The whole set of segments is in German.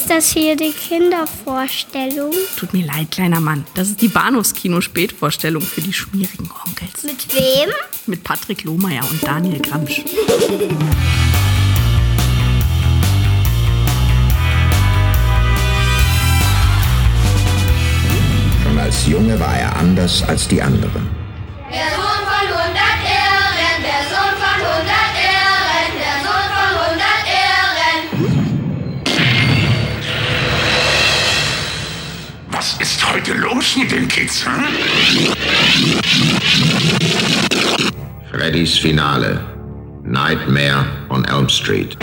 Ist das hier die Kindervorstellung? Tut mir leid, kleiner Mann. Das ist die Bahnhofskino-Spätvorstellung für die schmierigen Onkels. Mit wem? Mit Patrick Lohmeier und Daniel Gramsch. Schon als Junge war er anders als die anderen. Der heute los mit den Kids? Hm? Freddys Finale. Nightmare on Elm Street.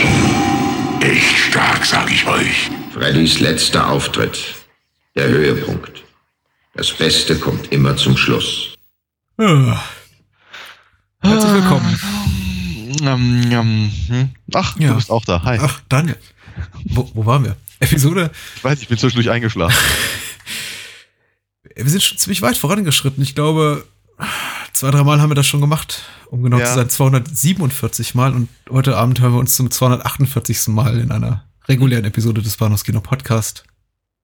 Echt stark, sag ich euch. Freddys letzter Auftritt. Der Höhepunkt. Das Beste kommt immer zum Schluss. Ah. Herzlich willkommen. Ähm, ähm, hm? Ach, Ja. du bist auch da. Hi. Ach, Daniel. Wo, wo waren wir? Episode? Ich weiß, ich bin zwischendurch eingeschlafen. Wir sind schon ziemlich weit vorangeschritten. Ich glaube, zwei, drei Mal haben wir das schon gemacht. Um genau Ja. zu sein, 247 Mal. Und heute Abend hören wir uns zum 248. Mal in einer regulären Episode des Bahnhofs Kino Podcast.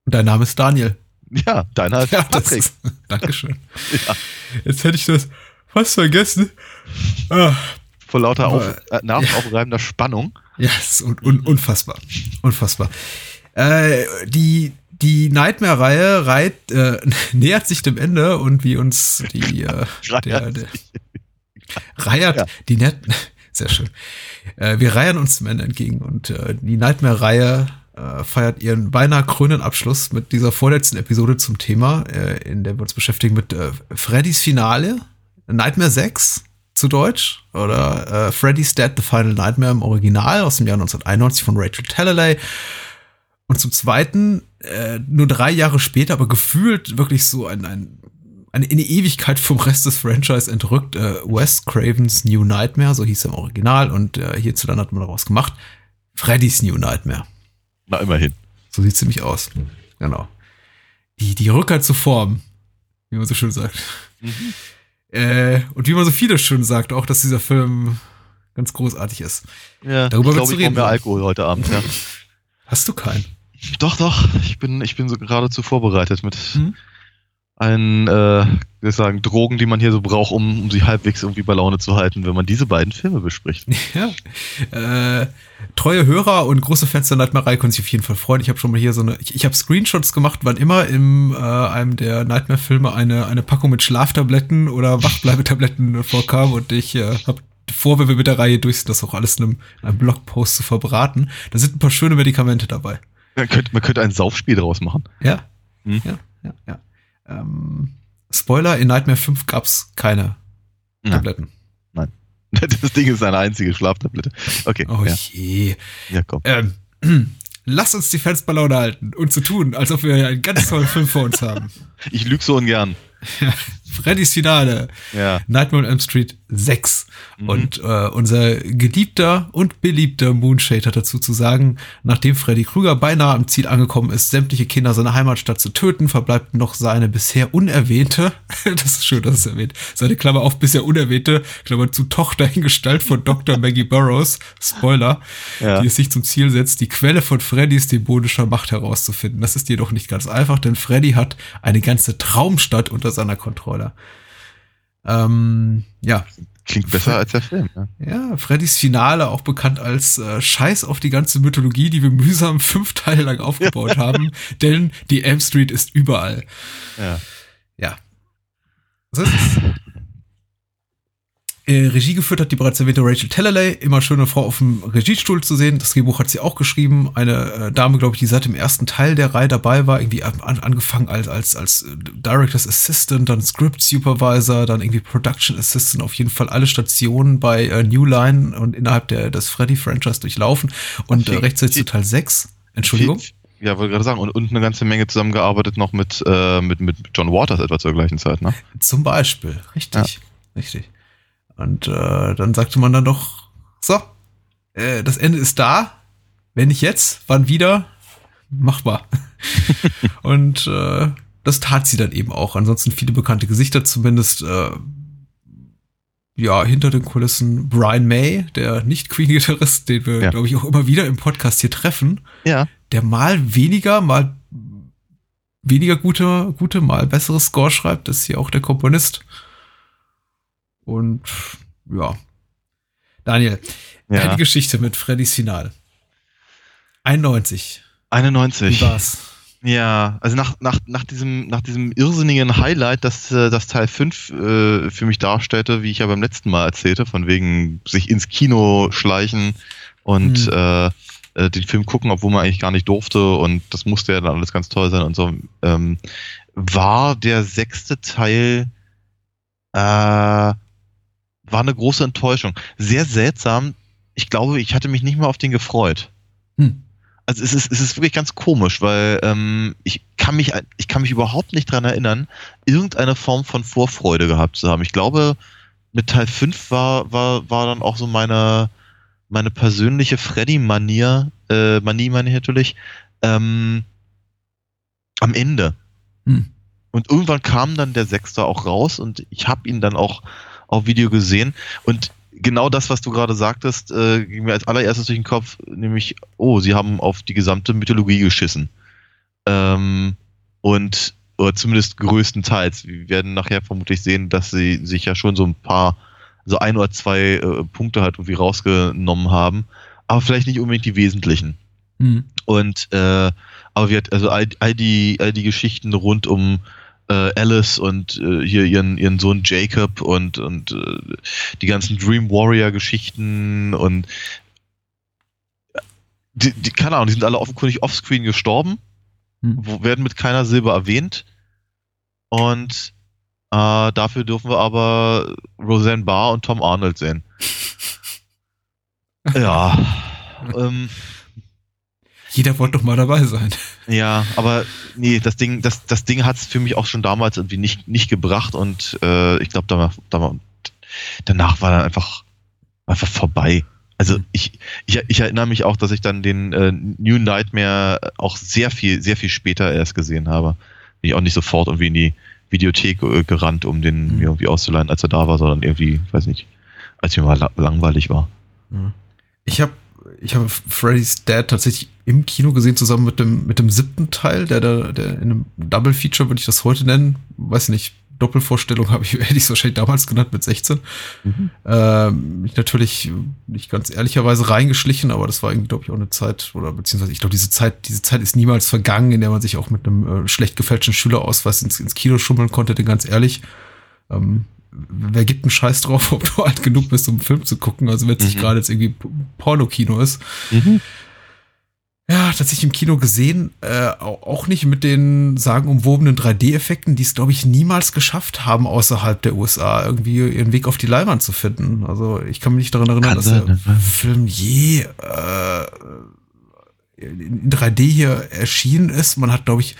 Und dein Name ist Daniel. Ja, deiner heißt Ja, Patrick. ist, Dankeschön. Jetzt hätte ich das fast vergessen. Ah, Vor lauter auf, äh, nervenaufreibender Spannung. Ja, ist un un unfassbar. Unfassbar. Äh, die die Nightmare-Reihe reit, äh, nähert sich dem Ende und wie uns die äh, der, der, reiert, Ja. die Net sehr schön. Äh, wir reihen uns dem Ende entgegen und äh, die Nightmare-Reihe äh, feiert ihren beinahe krönenden Abschluss mit dieser vorletzten Episode zum Thema, äh, in der wir uns beschäftigen mit äh, Freddy's Finale, Nightmare 6 zu Deutsch oder äh, Freddy's Dead The Final Nightmare im Original aus dem Jahr 1991 von Rachel Talalay. Und zum Zweiten, äh, nur drei Jahre später, aber gefühlt wirklich so ein, ein, eine, eine Ewigkeit vom Rest des Franchise entrückt, äh, Wes Cravens New Nightmare, so hieß er im Original und äh, hierzulande hat man daraus gemacht, Freddy's New Nightmare. Na, immerhin. So sieht ziemlich aus. Genau. Die, die Rückkehr zur Form, wie man so schön sagt. Äh, und wie man so viele schön sagt, auch, dass dieser Film ganz großartig ist. Ja, Darüber ich glaube, ich reden. mehr Alkohol heute Abend, ja. Hast du keinen? Doch, doch. Ich bin, ich bin so geradezu vorbereitet mit Mhm. einen, äh, wie sagen, Drogen, die man hier so braucht, um, um sich halbwegs irgendwie bei Laune zu halten, wenn man diese beiden Filme bespricht. Ja. Äh, treue Hörer und große Fans der Nightmare-Reihe können sich auf jeden Fall freuen. Ich habe schon mal hier so eine, ich, ich habe Screenshots gemacht, wann immer im äh, einem der Nightmare-Filme eine, eine Packung mit Schlaftabletten oder Wachbleibetabletten vorkam und ich äh, habe vor, wenn wir mit der Reihe durch sind, das auch alles in einem, in einem Blogpost zu verbraten. Da sind ein paar schöne Medikamente dabei. Man könnte, man könnte ein Saufspiel draus machen. Ja. Hm. Ja, ja, ja. Ähm, Spoiler, in Nightmare 5 gab's keine Ja. Tabletten. Das Ding ist eine einzige Schlaftablette. Okay, Oh ja, je. ja, komm. Ähm, lass uns die Fans bei Laune halten und so tun, als ob wir einen ganz tollen Film vor uns haben. Ich lüge so ungern. Freddy's Finale, Ja. Nightmare on Elm Street 6. Mhm. Und äh, unser geliebter und beliebter Moonshade hat dazu zu sagen, nachdem Freddy Krüger beinahe am Ziel angekommen ist, sämtliche Kinder seiner Heimatstadt zu töten, verbleibt noch seine bisher unerwähnte, das ist schön, dass es erwähnt, seine Klammer auf bisher unerwähnte, Klammer zu Tochter in Gestalt von Dr. Maggie Burroughs, Spoiler, Ja. die es sich zum Ziel setzt, die Quelle von Freddys dämonischer Macht herauszufinden. Das ist jedoch nicht ganz einfach, denn Freddy hat eine ganze Traumstadt unter seiner Kontrolle. Ähm, ja, Klingt besser als der Film. Ja. ja, Freddys Finale, auch bekannt als äh, Scheiß auf die ganze Mythologie, die wir mühsam fünf Teile lang aufgebaut haben, denn die Elm Street ist überall. Ja. Ja. So ist. Äh, Regie geführt hat die bereits erwähnte Rachel Talalay, immer schöne Frau auf dem Regiestuhl zu sehen. Das Drehbuch hat sie auch geschrieben. Eine äh, Dame, glaube ich, die seit dem ersten Teil der Reihe dabei war, irgendwie an, angefangen als, als, als äh, Director's Assistant, dann Script Supervisor, dann irgendwie Production Assistant, auf jeden Fall alle Stationen bei äh, New Line und innerhalb der, des Freddy-Franchise durchlaufen und äh, rechtzeitig zu Teil 6. Entschuldigung. Ja, wollte gerade sagen. Und, und eine ganze Menge zusammengearbeitet noch mit, äh, mit, mit John Waters etwa zur gleichen Zeit, ne? Zum Beispiel, richtig, richtig. Und äh, dann sagte man dann doch, so, äh, das Ende ist da. Wenn nicht jetzt, wann wieder? Machbar. und äh, das tat sie dann eben auch. Ansonsten viele bekannte Gesichter zumindest. Äh, ja, hinter den Kulissen Brian May, der Nicht-Queen-Gitarrist, den wir, Ja. glaube ich, auch immer wieder im Podcast hier treffen, Ja. der mal weniger, mal weniger gute, gute, mal bessere Score schreibt, ist hier auch der Komponist. Und ja. Daniel, Ja. deine Geschichte mit Freddys Finale. 91. 91. Wie war's? Ja, also nach, nach, nach, diesem, nach diesem irrsinnigen Highlight, das, äh, das Teil 5 äh, für mich darstellte, wie ich ja beim letzten Mal erzählte, von wegen sich ins Kino schleichen und Hm. äh, äh, den Film gucken, obwohl man eigentlich gar nicht durfte und das musste ja dann alles ganz toll sein und so, ähm, war der sechste Teil äh, war eine große Enttäuschung. Sehr seltsam. Ich glaube, ich hatte mich nicht mal auf den gefreut. Hm. Also es ist, es ist wirklich ganz komisch, weil ähm, ich kann mich ich kann mich überhaupt nicht dran erinnern, irgendeine Form von Vorfreude gehabt zu haben. Ich glaube, mit Teil 5 war, war, war dann auch so meine, meine persönliche Freddy-Manier, äh, Manie meine ich natürlich, ähm, am Ende. Hm. Und irgendwann kam dann der Sechste auch raus und ich habe ihn dann auch auf Video gesehen. Und genau das, was du gerade sagtest, äh, ging mir als allererstes durch den Kopf, nämlich, oh, sie haben auf die gesamte Mythologie geschissen. Ähm, und, oder zumindest größtenteils. Wir werden nachher vermutlich sehen, dass sie sich ja schon so ein paar, so ein oder zwei äh, Punkte halt irgendwie rausgenommen haben, aber vielleicht nicht unbedingt die wesentlichen. Hm. Und äh, aber wir also all, all die all die Geschichten rund um Alice und äh, hier ihren ihren Sohn Jacob und und äh, die ganzen Dream Warrior Geschichten und die, die keine Ahnung, die sind alle offenkundig offscreen gestorben, Hm. werden mit keiner Silbe erwähnt und äh, dafür dürfen wir aber Roseanne Barr und Tom Arnold sehen. ja. ähm, Jeder wollte doch mal dabei sein. Ja, aber nee, das Ding, das, das Ding hat es für mich auch schon damals irgendwie nicht, nicht gebracht und äh, ich glaube, danach, danach, war dann einfach, einfach vorbei. Also Mhm. ich, ich, ich erinnere mich auch, dass ich dann den äh, New Nightmare auch sehr viel, sehr viel später erst gesehen habe. Bin ich auch nicht sofort irgendwie in die Videothek äh, gerannt, um den Mhm. mir irgendwie auszuleihen, als er da war, sondern irgendwie, weiß nicht, als mir mal la langweilig war. Ich habe ich habe Freddy's Dad tatsächlich im Kino gesehen, zusammen mit dem, mit dem siebten Teil, der da, der in einem Double Feature würde ich das heute nennen. Weiß nicht, Doppelvorstellung habe ich, hätte ich es wahrscheinlich damals genannt mit 16. Mhm. Ähm, mich natürlich nicht ganz ehrlicherweise reingeschlichen, aber das war irgendwie, glaube ich, auch eine Zeit, oder beziehungsweise ich glaube, diese Zeit, diese Zeit ist niemals vergangen, in der man sich auch mit einem äh, schlecht gefälschten Schülerausweis ins, ins Kino schummeln konnte, denn ganz ehrlich. Ähm, wer gibt einen Scheiß drauf, ob du alt genug bist, um einen Film zu gucken? Also wenn es nicht Mhm. gerade jetzt irgendwie Porno-Kino ist. Mhm. Ja, tatsächlich im Kino gesehen, äh, au- auch nicht mit den sagenumwobenen 3D-Effekten, die es, glaube ich, niemals geschafft haben, außerhalb der USA irgendwie ihren Weg auf die Leinwand zu finden. Also ich kann mich nicht daran erinnern, Kann dass sein, der ne? Film je äh, in 3D hier erschienen ist. Man hat, glaube ich,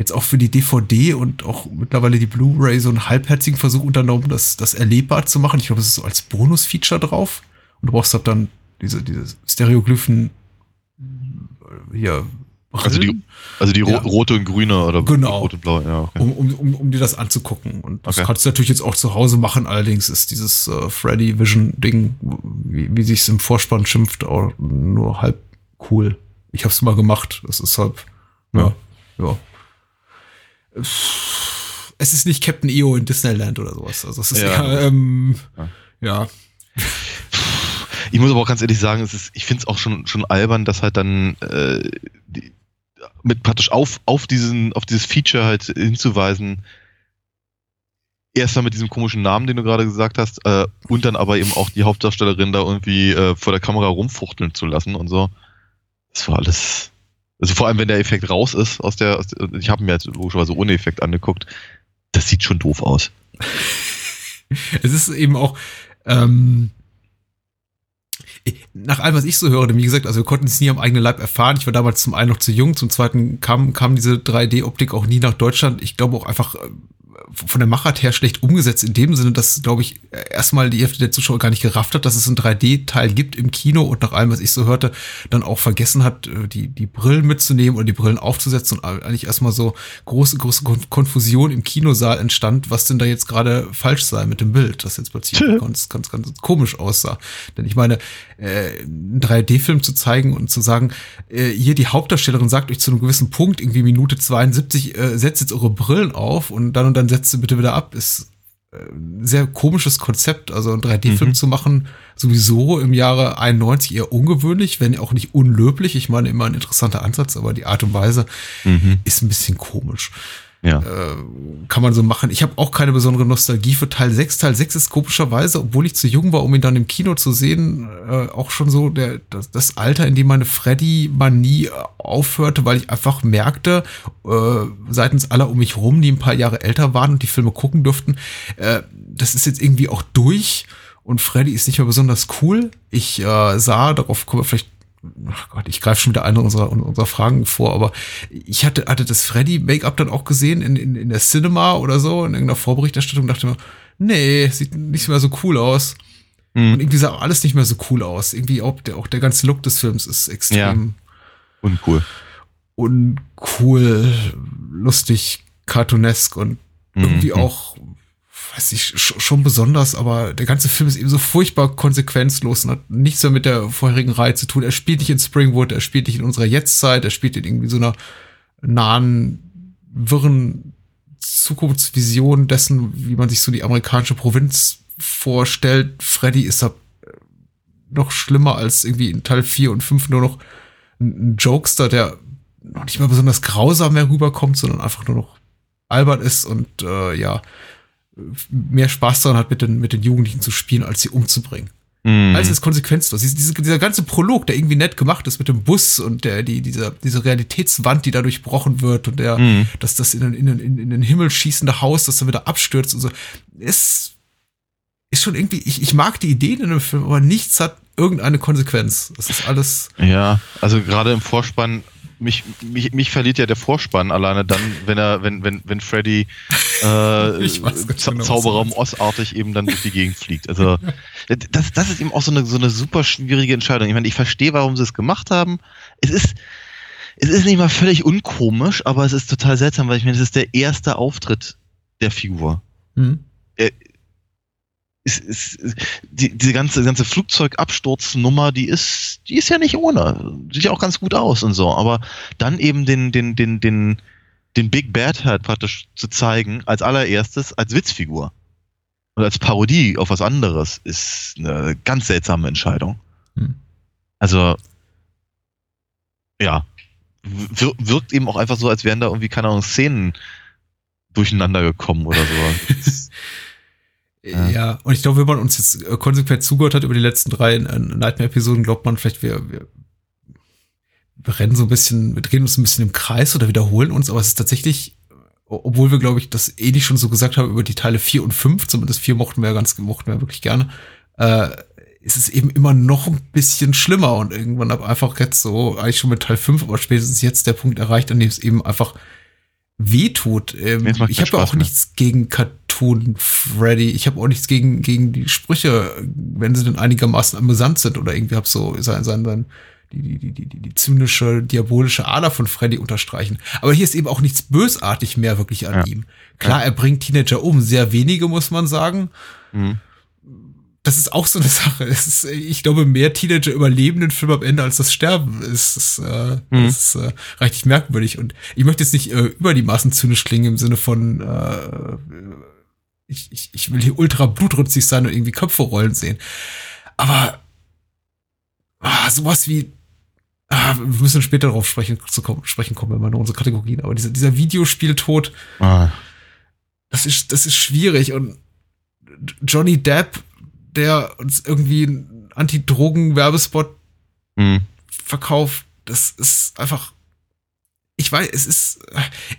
jetzt auch für die DVD und auch mittlerweile die Blu-ray so einen halbherzigen Versuch unternommen, das, das erlebbar zu machen. Ich glaube, es ist so als Bonus-Feature drauf. Und du brauchst halt dann diese, diese Stereoglyphen äh, hier. Also die, also die Ja. rote und grüne oder Genau. rote und blaue, ja. Okay. um, um, um, um dir das anzugucken. Und das Okay. kannst du natürlich jetzt auch zu Hause machen. Allerdings ist dieses äh, Freddy Vision Ding, wie, wie sich's im Vorspann schimpft, auch nur halb cool. Ich hab's mal gemacht. Es ist halb, ja, ja. Es ist nicht Captain EO in Disneyland oder sowas. Also es ist Ja. eher, ähm, ja. Ich muss aber auch ganz ehrlich sagen, es ist, ich finde es auch schon, schon albern, dass halt dann äh, die, mit praktisch auf, auf diesen, auf dieses Feature halt hinzuweisen, erstmal mit diesem komischen Namen, den du gerade gesagt hast, äh, und dann aber eben auch die Hauptdarstellerin da irgendwie äh, vor der Kamera rumfuchteln zu lassen und so. Das war alles. Also vor allem, wenn der Effekt raus ist aus der, aus ich habe mir jetzt logischerweise ohne Effekt angeguckt, das sieht schon doof aus. es ist eben auch, ähm, nach allem, was ich so höre, wie gesagt, also wir konnten es nie am eigenen Leib erfahren. Ich war damals zum einen noch zu jung, zum zweiten kam, kam diese 3D-Optik auch nie nach Deutschland. Ich glaube auch einfach, von der Machart her schlecht umgesetzt, in dem Sinne, dass, glaube ich, erstmal die Hälfte der Zuschauer gar nicht gerafft hat, dass es einen 3D-Teil gibt im Kino und nach allem, was ich so hörte, dann auch vergessen hat, äh, die, die Brillen mitzunehmen oder die Brillen aufzusetzen und eigentlich erstmal so große, große Konfusion im Kinosaal entstand, was denn da jetzt gerade falsch sei mit dem Bild, das jetzt plötzlich ganz, ganz, ganz komisch aussah. Denn ich meine, äh, einen 3D-Film zu zeigen und zu sagen, äh, hier die Hauptdarstellerin sagt euch zu einem gewissen Punkt, irgendwie Minute 72, äh, setzt jetzt eure Brillen auf und dann und dann setzt sie bitte wieder ab, ist äh, ein sehr komisches Konzept. Also einen 3D-Film Mhm. zu machen, sowieso im Jahre 91 eher ungewöhnlich, wenn auch nicht unlöblich. Ich meine, immer ein interessanter Ansatz, aber die Art und Weise Mhm. ist ein bisschen komisch Ja. äh, kann man so machen. Ich habe auch keine besondere Nostalgie für Teil 6. Teil 6 ist komischerweise, obwohl ich zu jung war, um ihn dann im Kino zu sehen, äh, auch schon so der, das, das Alter, in dem meine Freddy-Manie äh, aufhörte, weil ich einfach merkte, äh, seitens aller um mich rum, die ein paar Jahre älter waren und die Filme gucken durften, äh, das ist jetzt irgendwie auch durch und Freddy ist nicht mehr besonders cool. Ich äh, sah, darauf kommen wir vielleicht ach Gott, ich greife schon wieder eine unserer, unserer Fragen vor, aber ich hatte, hatte das Freddy-Make-up dann auch gesehen in, in, in der Cinema oder so, in irgendeiner Vorberichterstattung, dachte mir, nee, sieht nicht mehr so cool aus. Mhm. Und irgendwie sah alles nicht mehr so cool aus. Irgendwie auch der, auch der ganze Look des Films ist extrem Uncool. uncool, lustig, cartoonesk und irgendwie Mhm. auch, weiß ich, sch- schon besonders, aber der ganze Film ist eben so furchtbar konsequenzlos und hat nichts mehr mit der vorherigen Reihe zu tun. Er spielt nicht in Springwood, er spielt nicht in unserer Jetztzeit, er spielt in irgendwie so einer nahen, wirren Zukunftsvision dessen, wie man sich so die amerikanische Provinz vorstellt. Freddy ist da äh, noch schlimmer als irgendwie in Teil 4 und 5 nur noch ein ein Jokester, der noch nicht mal besonders grausam mehr rüberkommt, sondern einfach nur noch albern ist und äh, ja, mehr Spaß daran hat, mit den, mit den Jugendlichen zu spielen, als sie umzubringen. Mhm. Alles ist konsequenzlos. Diese, diese, dieser ganze Prolog, der irgendwie nett gemacht ist mit dem Bus und der, die, dieser, diese Realitätswand, die da durchbrochen wird und der, Mhm. dass das in, den- in, den- in, in den Himmel schießende Haus, das dann wieder abstürzt und so, ist, ist schon irgendwie, ich, ich mag die Ideen in dem Film, aber nichts hat irgendeine Konsequenz. Das ist alles, Ja, also gerade im Vorspann, mich, mich, mich verliert ja der Vorspann alleine dann, wenn er, wenn, wenn, wenn Freddy äh, Ich weiß ganz Za genau, meinst. Ostartig eben dann durch die Gegend fliegt. Also das, das ist eben auch so eine, so eine super schwierige Entscheidung. Ich meine, ich verstehe, warum sie es gemacht haben. Es ist, es ist nicht mal völlig unkomisch, aber es ist total seltsam, weil ich meine, es ist der erste Auftritt der Figur. hm. es, es, es, die, diese ganze, ganze Flugzeugabsturznummer, die ist, die ist ja nicht ohne. Sieht ja auch ganz gut aus und so. Aber dann eben den, den, den, den, den Big Bad halt praktisch zu zeigen, als allererstes als Witzfigur. Und als Parodie auf was anderes, ist eine ganz seltsame Entscheidung. Hm. Also, ja, wir, wirkt eben auch einfach so, als wären da irgendwie, keine Ahnung, Szenen durcheinander gekommen oder so. Ja. Ja. und ich glaube, wenn man uns jetzt konsequent zugehört hat über die letzten drei Nightmare-Episoden, glaubt man vielleicht, wir, wir, wir rennen so ein bisschen, wir drehen uns ein bisschen im Kreis oder wiederholen uns, aber es ist tatsächlich, obwohl wir, glaube ich, das eh nicht schon so gesagt haben über die Teile 4 und 5, zumindest 4 mochten wir ja ganz, mochten wir wirklich gerne, äh, ist es eben immer noch ein bisschen schlimmer und irgendwann ab einfach jetzt so, eigentlich schon mit Teil 5, aber spätestens jetzt der Punkt erreicht, an dem es eben einfach wehtut. Ähm, ich habe ja auch mehr. nichts gegen Cartoon Freddy. Ich habe auch nichts gegen, gegen die Sprüche, wenn sie denn einigermaßen amüsant sind oder irgendwie hab so sein, sein, sein, die, die, die, die, die, die zynische, diabolische Ader von Freddy unterstreichen. Aber hier ist eben auch nichts bösartig mehr wirklich an Ja. ihm. Klar, er bringt Teenager um, sehr wenige, muss man sagen. Mhm. Das ist auch so eine Sache. Es ist, ich glaube, mehr Teenager überleben den Film am Ende als das Sterben. Ist, äh, Mhm. das ist äh, richtig merkwürdig. Und ich möchte jetzt nicht äh, über die Maßen zynisch klingen im Sinne von, äh, ich, ich, ich will hier ultra blutrünstig sein und irgendwie Köpfe rollen sehen. Aber ah, sowas wie, ah, wir müssen später darauf sprechen, zu kommen, sprechen kommen, wenn wir unsere Kategorien, aber dieser, dieser Videospieltod, Ah. das ist, das ist schwierig und Johnny Depp, der uns irgendwie einen Anti-Drogen-Werbespot Mhm. verkauft, das ist einfach, ich weiß, es ist,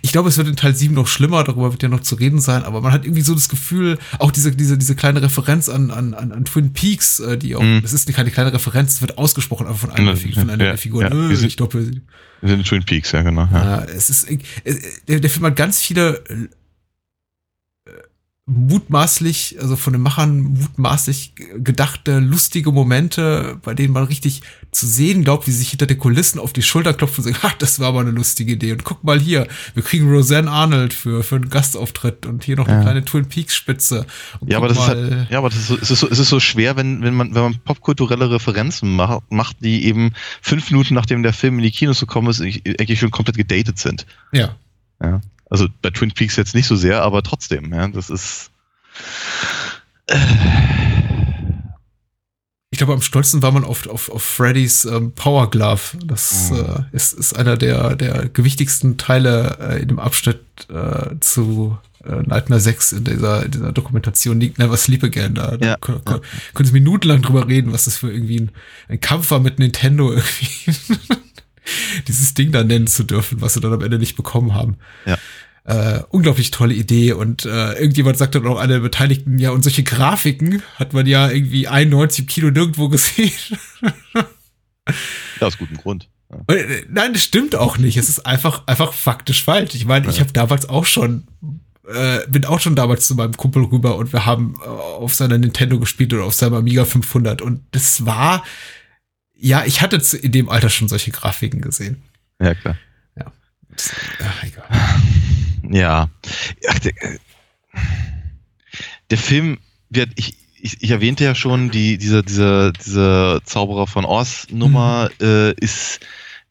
ich glaube, es wird in Teil 7 noch schlimmer, darüber wird ja noch zu reden sein, aber man hat irgendwie so das Gefühl, auch diese, diese, diese kleine Referenz an, an, an, Twin Peaks, äh, die auch, Mhm. das ist keine kleine Referenz, es wird ausgesprochen, aber von einer, Figur- von einer ja, der Figuren, ja, äh, wir sind- ich glaube, Wir sind in Twin Peaks, ja, genau. Ja. ja, es ist, äh, der, der Film hat ganz viele mutmaßlich, also von den Machern mutmaßlich gedachte, lustige Momente, bei denen man richtig zu sehen glaubt, wie sie sich hinter den Kulissen auf die Schulter klopfen und sagen, ha, das war aber eine lustige Idee. Und guck mal hier, wir kriegen Roseanne Arnold für, für einen Gastauftritt und hier noch eine Ja. kleine Twin Peaks Spitze. Und Ja, aber das ist mal, halt, ja, aber das ist so, es ist so, es ist so schwer, wenn, wenn man, wenn man popkulturelle Referenzen macht, macht, die eben fünf Minuten nachdem der Film in die Kinos gekommen ist, ich- eigentlich schon komplett gedatet sind. ja. Ja. Also bei Twin Peaks jetzt nicht so sehr, aber trotzdem, ja, das ist. Ich glaube, am stolzen war man auf, auf, auf Freddys ähm, Power Glove. Das Mhm. äh, ist, ist einer der, der gewichtigsten Teile äh, in dem Abschnitt äh, zu äh, Nightmare 6 in dieser, in dieser Dokumentation Never Sleep Again. Da, da Ja. können Sie minutenlang drüber reden, was das für irgendwie ein, ein Kampf war mit Nintendo irgendwie. Dieses Ding da nennen zu dürfen, was sie dann am Ende nicht bekommen haben. Ja. Äh, unglaublich tolle Idee und äh, irgendjemand sagt dann auch alle Beteiligten, ja, und solche Grafiken hat man ja irgendwie 91 im Kino nirgendwo gesehen. Ja, aus gutem Grund. Ja. Und, äh, Nein, das stimmt auch nicht. Es ist einfach, einfach faktisch falsch. Ich meine, ich habe damals auch schon, äh, bin auch schon damals zu meinem Kumpel rüber und wir haben äh, auf seiner Nintendo gespielt oder auf seinem Amiga 500 und das war, ja, ich hatte in dem Alter schon solche Grafiken gesehen. Ja, klar. Das, ach, egal. Ja. Ach, der, äh, der Film, wird, ich, ich, ich erwähnte ja schon, die, diese, diese, diese Zauberer von Oz Nummer äh, ist,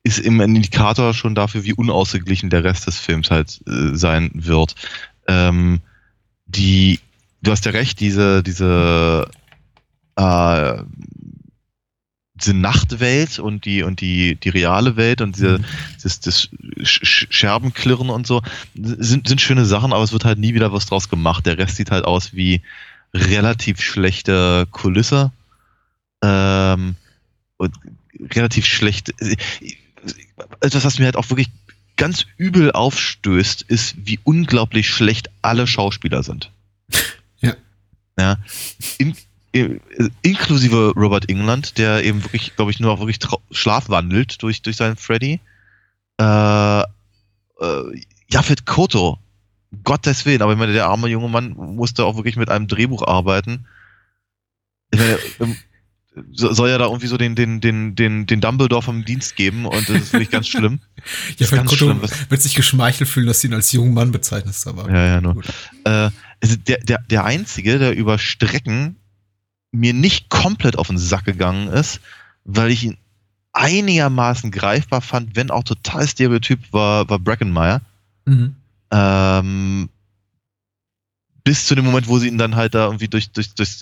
ist ein Indikator schon dafür, wie unausgeglichen der Rest des Films halt äh, sein wird. Ähm, die, du hast ja recht, diese, diese, äh, diese Nachtwelt und die und die die reale Welt und diese, das, das Sch- Scherbenklirren und so sind, sind schöne Sachen, aber es wird halt nie wieder was draus gemacht. Der Rest sieht halt aus wie relativ schlechte Kulisse. Ähm, und relativ schlecht. Etwas, was mir halt auch wirklich ganz übel aufstößt, ist, wie unglaublich schlecht alle Schauspieler sind. Ja. Ja. In, inklusive Robert England, der eben wirklich, glaube ich, nur auch wirklich schlafwandelt durch, durch seinen Freddy. Äh, äh, Jafet Koto, Gottes Willen, aber ich meine, der arme junge Mann musste auch wirklich mit einem Drehbuch arbeiten. Ich meine, ähm, so- soll ja da irgendwie so den, den, den, den, den Dumbledore vom Dienst geben und das ist wirklich ganz schlimm. Ja, ganz Kotto schlimm, wird sich geschmeichelt fühlen, dass du ihn als jungen Mann bezeichnest, aber. Ja, ja, nur. Äh, also der, der, der einzige, der über Strecken mir nicht komplett auf den Sack gegangen ist, weil ich ihn einigermaßen greifbar fand, wenn auch total stereotyp, war, war Brackenmeyer. Mhm. Ähm, bis zu dem Moment, wo sie ihn dann halt da irgendwie durch, durch, durch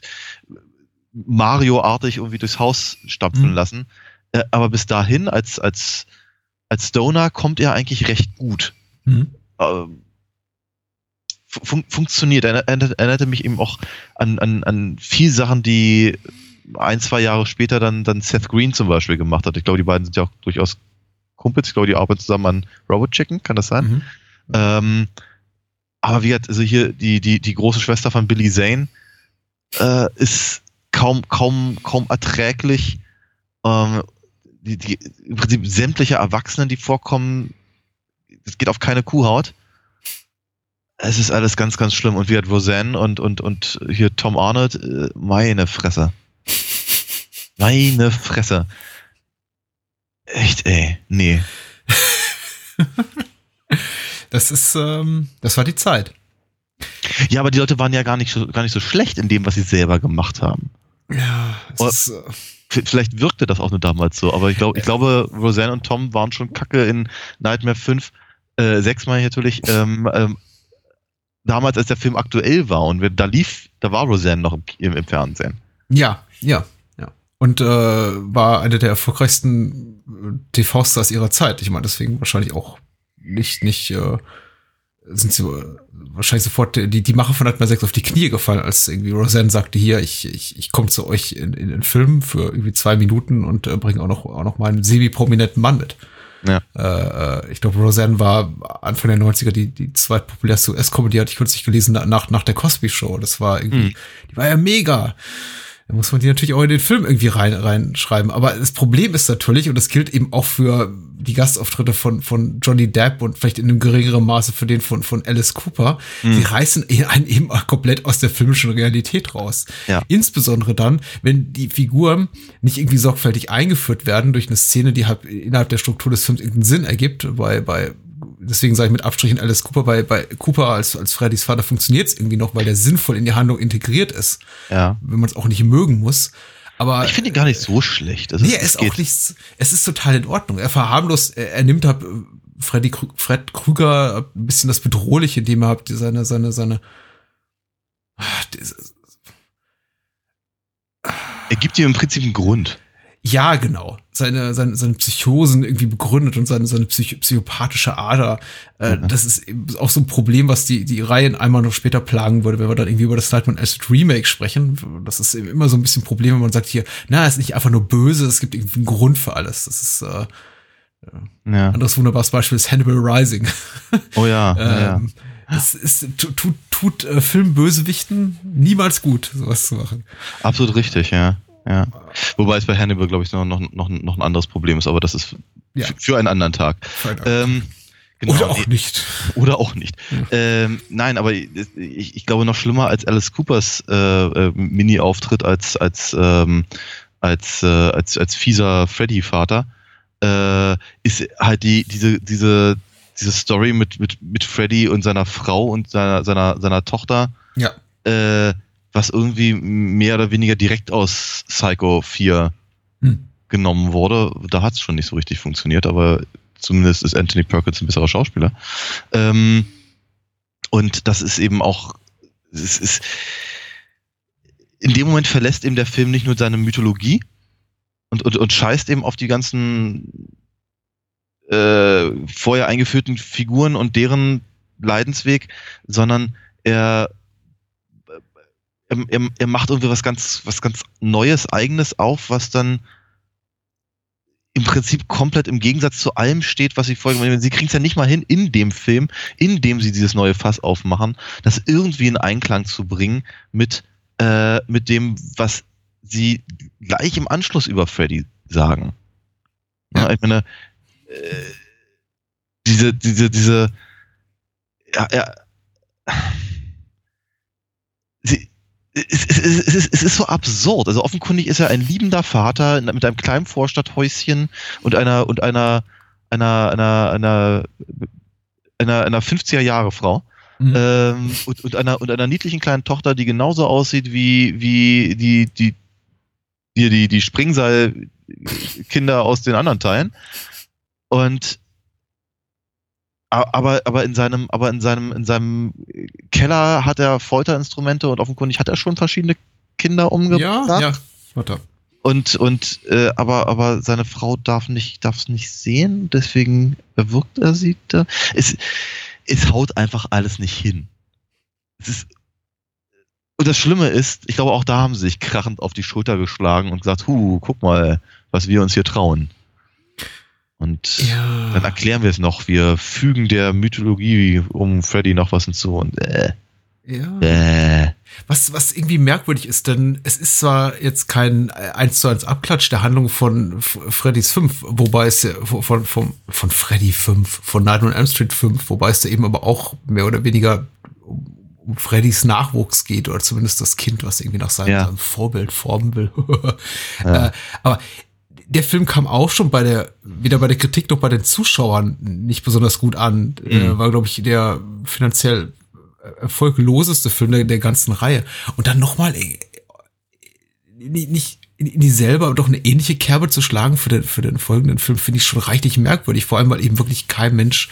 Mario-artig irgendwie durchs Haus stampfen Mhm. lassen. Äh, aber bis dahin, als, als, als Stoner, kommt er eigentlich recht gut. Mhm. Ähm, fun funktioniert. Er erinnert, erinnerte mich eben auch an, an, an viel Sachen, die ein, zwei Jahre später dann, dann Seth Green zum Beispiel gemacht hat. Ich glaube, die beiden sind ja auch durchaus Kumpels. Ich glaube, die arbeiten zusammen an Robot Chicken, kann das sein? Mhm. Ähm, aber wie gesagt, also hier die, die, die große Schwester von Billy Zane äh, ist kaum, kaum, kaum erträglich. Ähm, die, die, Im Prinzip sämtliche Erwachsenen, die vorkommen, das geht auf keine Kuhhaut. Es ist alles ganz, ganz schlimm. Und wie hat Roseanne und, und, und hier Tom Arnold, äh, meine Fresse. Meine Fresse. Echt, ey. Nee. Das ist, ähm, das war die Zeit. Ja, aber die Leute waren ja gar nicht so, gar nicht so schlecht in dem, was sie selber gemacht haben. Ja, es ist, äh, Vielleicht wirkte das auch nur damals so, aber ich glaube, ich glaube, Roseanne und Tom waren schon kacke in Nightmare 5, äh, 6 meine ich natürlich, ähm, ähm, damals, als der Film aktuell war und da lief, da war Roseanne noch im, im, Fernsehen. ja, ja, ja. Und äh, war eine der erfolgreichsten äh, TV-Stars ihrer Zeit. Ich meine, deswegen wahrscheinlich auch nicht, nicht, äh, sind sie äh, wahrscheinlich sofort die, die Macher von Nightmare 6 auf die Knie gefallen, als irgendwie Roseanne sagte, hier, ich, ich, ich komme zu euch in, in den Film für irgendwie zwei Minuten und äh, bringe auch noch, auch noch mal semi-prominenten Mann mit. Ja. Äh, äh, ich glaube, Roseanne war Anfang der 90er die, die zweitpopulärste US-Comedy, hatte ich kürzlich gelesen, nach, nach der Cosby Show. Das war irgendwie, Mhm. die war ja mega. Da muss man die natürlich auch in den Film irgendwie rein, reinschreiben. Aber das Problem ist natürlich, und das gilt eben auch für die Gastauftritte von, von Johnny Depp und vielleicht in einem geringeren Maße für den von, von Alice Cooper, Mhm. die reißen einen eben auch komplett aus der filmischen Realität raus. Ja. Insbesondere dann, wenn die Figuren nicht irgendwie sorgfältig eingeführt werden durch eine Szene, die halt innerhalb der Struktur des Films irgendeinen Sinn ergibt. Bei, bei deswegen sage ich mit Abstrichen Alice Cooper, bei, bei Cooper als, als Freddys Vater funktioniert es irgendwie noch, weil der sinnvoll in die Handlung integriert ist, Ja. wenn man es auch nicht mögen muss. Aber Ich finde ihn gar nicht so schlecht. Also nee, es er ist geht- auch nichts, es ist total in Ordnung. Er verharmlost, er, er nimmt halt äh, Freddy Krü Fred Krüger ein bisschen das Bedrohliche, indem er halt seine, seine, seine, Ah, Er gibt ihm im Prinzip einen Grund. Ja, genau. Seine, seine, seine Psychosen irgendwie begründet und seine, seine psych psychopathische Ader. Äh, Mhm. Das ist eben auch so ein Problem, was die, die Reihen einmal noch später plagen würde, wenn wir dann irgendwie über das Nightmare Street Remake sprechen. Das ist eben immer so ein bisschen ein Problem, wenn man sagt hier, na, es ist nicht einfach nur böse, es gibt irgendwie einen Grund für alles. Das ist, äh, Ja. anderes wunderbares Beispiel ist Hannibal Rising. Oh ja. ja, ja. ähm, Das ist, tut, tut, tut äh, Filmbösewichten niemals gut, sowas zu machen. Absolut richtig, ja. Ja. Wobei es bei Hannibal, glaube ich, noch, noch, noch, noch ein anderes Problem ist, aber das ist Ja. für einen anderen Tag. Ähm, genau, Oder auch nicht. Oder auch nicht. Ähm, nein, aber ich, ich glaube noch schlimmer als Alice Coopers äh, äh, Mini-Auftritt als als ähm, als, äh, als als fieser Freddy-Vater äh, ist halt die diese diese diese Story mit mit mit Freddy und seiner Frau und seiner seiner seiner Tochter, Ja. Was irgendwie mehr oder weniger direkt aus Psycho 4 Hm. genommen wurde. Da hat es schon nicht so richtig funktioniert, aber zumindest ist Anthony Perkins ein besserer Schauspieler. Ähm, und das ist eben auch, es ist, in dem Moment verlässt eben der Film nicht nur seine Mythologie und, und, und scheißt eben auf die ganzen äh, vorher eingeführten Figuren und deren Leidensweg, sondern er, er, er, er macht irgendwie was ganz, was ganz Neues, Eigenes auf, was dann im Prinzip komplett im Gegensatz zu allem steht, was sie vorher gemacht haben. Sie kriegen es ja nicht mal hin, in dem Film, in dem sie dieses neue Fass aufmachen, das irgendwie in Einklang zu bringen mit, äh, mit dem, was sie gleich im Anschluss über Freddy sagen. Ja, ich meine, äh, diese, diese, diese, ja, ja, es, es, es, es, ist, so absurd. Also offenkundig ist er ein liebender Vater mit einem kleinen Vorstadthäuschen und einer und einer einer einer einer einer, einer 50er Jahre Frau Mhm. ähm, und, und einer und einer niedlichen kleinen Tochter, die genauso aussieht wie wie die die die die, die Springseil-Kinder aus den anderen Teilen und aber aber in seinem aber in seinem in seinem Keller hat er Folterinstrumente und offenkundig hat er schon verschiedene Kinder umgebracht Ja, ja. Warte. und und äh, aber aber seine Frau darf nicht darf es nicht sehen deswegen erwürgt er sie da es es haut einfach alles nicht hin es ist und das Schlimme ist, ich glaube, auch da haben sie sich krachend auf die Schulter geschlagen und gesagt, hu, guck mal, was wir uns hier trauen. Und Ja. dann erklären wir es noch. Wir fügen der Mythologie um Freddy noch was hinzu und äh, ja. äh. Was, was irgendwie merkwürdig ist, denn es ist zwar jetzt kein 1 zu 1 Abklatsch der Handlung von Freddy's 5, wobei es ja von, von, von, Freddy 5, von Nightmare on Elm Street 5, wobei es da eben aber auch mehr oder weniger um, um Freddys Nachwuchs geht oder zumindest das Kind, was irgendwie nach seinem, Ja. Vorbild formen will. Ja. äh, aber der Film kam auch schon bei der, weder bei der Kritik noch bei den Zuschauern nicht besonders gut an. Äh, Mhm. war, glaube ich, der finanziell erfolgloseste Film der, der ganzen Reihe. Und dann nochmal nicht in, in dieselbe, aber doch eine ähnliche Kerbe zu schlagen für den, für den folgenden Film, finde ich schon reichlich merkwürdig. Vor allem, weil eben wirklich kein Mensch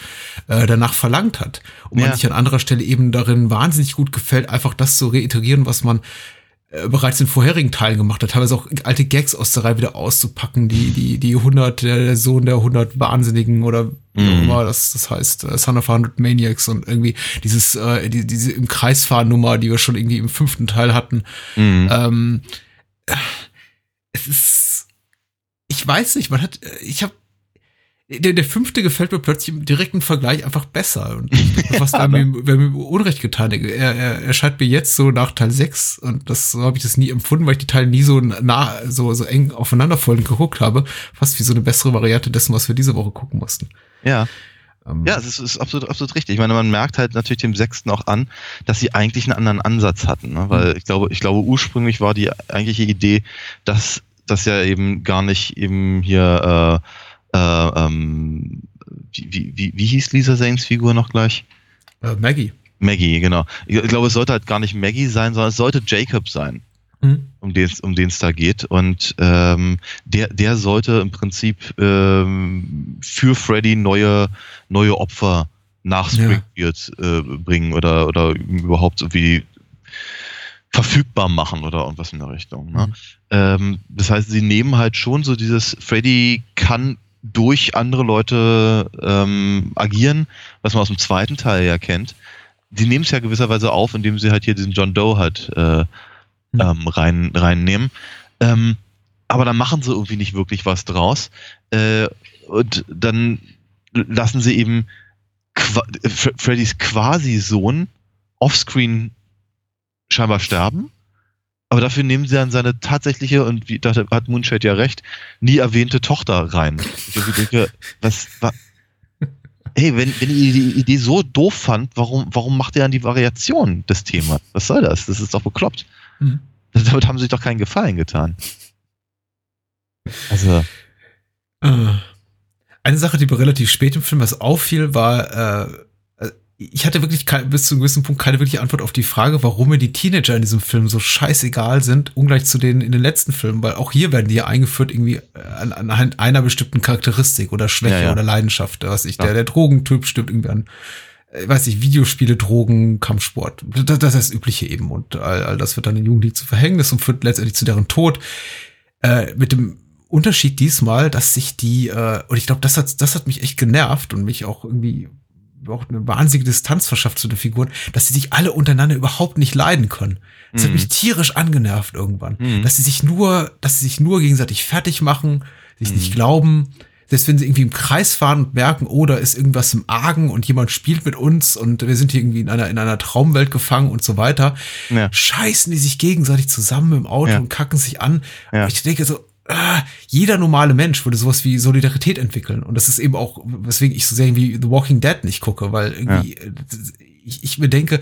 äh, danach verlangt hat. Und man Ja. sich an anderer Stelle eben darin wahnsinnig gut gefällt, einfach das zu reiterieren, was man äh, bereits in vorherigen Teilen gemacht hat, teilweise auch alte Gags aus der Reihe wieder auszupacken, die, die, die 100, der, der Sohn der 100 Wahnsinnigen oder wie auch Mhm. immer das, das heißt, äh, Son of 100 Maniacs und irgendwie dieses, äh, die, diese im Kreisfahrnummer, die wir schon irgendwie im fünften Teil hatten. Mhm. Ähm, äh, es ist, ich weiß nicht, man hat, äh, ich habe, Der, der fünfte gefällt mir plötzlich im direkten Vergleich einfach besser. Und was da mir, mir Unrecht getan. Er, er erscheint mir jetzt so nach Teil 6 und das so habe ich das nie empfunden, weil ich die Teile nie so nah, so, so eng aufeinanderfolgend geguckt habe. Fast wie so eine bessere Variante dessen, was wir diese Woche gucken mussten. Ja. Ähm, Ja, es ist, ist absolut, absolut richtig. Ich meine, man merkt halt natürlich dem sechsten auch an, dass sie eigentlich einen anderen Ansatz hatten. Ne? Weil ich glaube, ich glaube, ursprünglich war die eigentliche Idee, dass das ja eben gar nicht eben hier äh, äh, ähm, wie, wie, wie, hieß Lisa Zanes Figur noch gleich? äh, Maggie. Maggie, genau. Ich, ich glaube, es sollte halt gar nicht Maggie sein, sondern es sollte Jacob sein Hm. um den es um den es da geht. Und ähm, der, der sollte im Prinzip ähm, für Freddy neue, neue Opfer nach Ja. Springfield äh, bringen oder, oder überhaupt irgendwie verfügbar machen oder irgendwas in der Richtung. Ne? Mhm. Ähm, das heißt, sie nehmen halt schon so dieses, Freddy kann durch andere Leute ähm, agieren, was man aus dem zweiten Teil ja kennt. Sie nehmen es ja gewisserweise auf, indem sie halt hier diesen John Doe halt äh, Mhm. ähm, rein, reinnehmen. Ähm, aber dann machen sie irgendwie nicht wirklich was draus. Äh, und dann lassen sie eben Qua Fre- Freddys Quasi-Sohn offscreen scheinbar sterben. Aber dafür nehmen sie dann seine tatsächliche, und wie da hat Moonshade ja recht, nie erwähnte Tochter rein. Ich denke, was, wa Hey, wenn, wenn ihr die Idee so doof fand, warum, warum macht ihr dann die Variation des Themas? Was soll das? Das ist doch bekloppt. Hm. Damit haben sie sich doch keinen Gefallen getan. Also, Äh, Eine Sache, die mir relativ spät im Film was auffiel, war, äh, ich hatte wirklich kein, bis zu einem gewissen Punkt keine wirkliche Antwort auf die Frage, warum mir die Teenager in diesem Film so scheißegal sind, ungleich zu denen in den letzten Filmen, weil auch hier werden die ja eingeführt irgendwie äh, an, anhand einer bestimmten Charakteristik oder Schwäche Ja, ja. oder Leidenschaft, was ich, Ja. der, der Drogentyp stimmt irgendwie an, äh, weiß ich, Videospiele, Drogen, Kampfsport, das, das ist das Übliche eben und all, all das wird dann den Jugendlichen zu Verhängnis und führt letztendlich zu deren Tod, äh, mit dem Unterschied diesmal, dass sich die, äh, und ich glaube, das hat, das hat mich echt genervt und mich auch irgendwie auch eine wahnsinnige Distanz verschafft zu den Figuren, dass sie sich alle untereinander überhaupt nicht leiden können. Das hat Mhm. mich tierisch angenervt irgendwann. Mhm. Dass sie sich nur, dass sie sich nur gegenseitig fertig machen, sich nicht Mhm. glauben, selbst wenn sie irgendwie im Kreis fahren und merken, oh, da ist irgendwas im Argen und jemand spielt mit uns und wir sind hier irgendwie in einer, in einer Traumwelt gefangen und so weiter, ja. scheißen die sich gegenseitig zusammen im Auto Ja. und kacken sich an. Ja. Ich denke so, jeder normale Mensch würde sowas wie Solidarität entwickeln. Und das ist eben auch, weswegen ich so sehr irgendwie The Walking Dead nicht gucke, weil irgendwie, äh, ich, ich mir denke,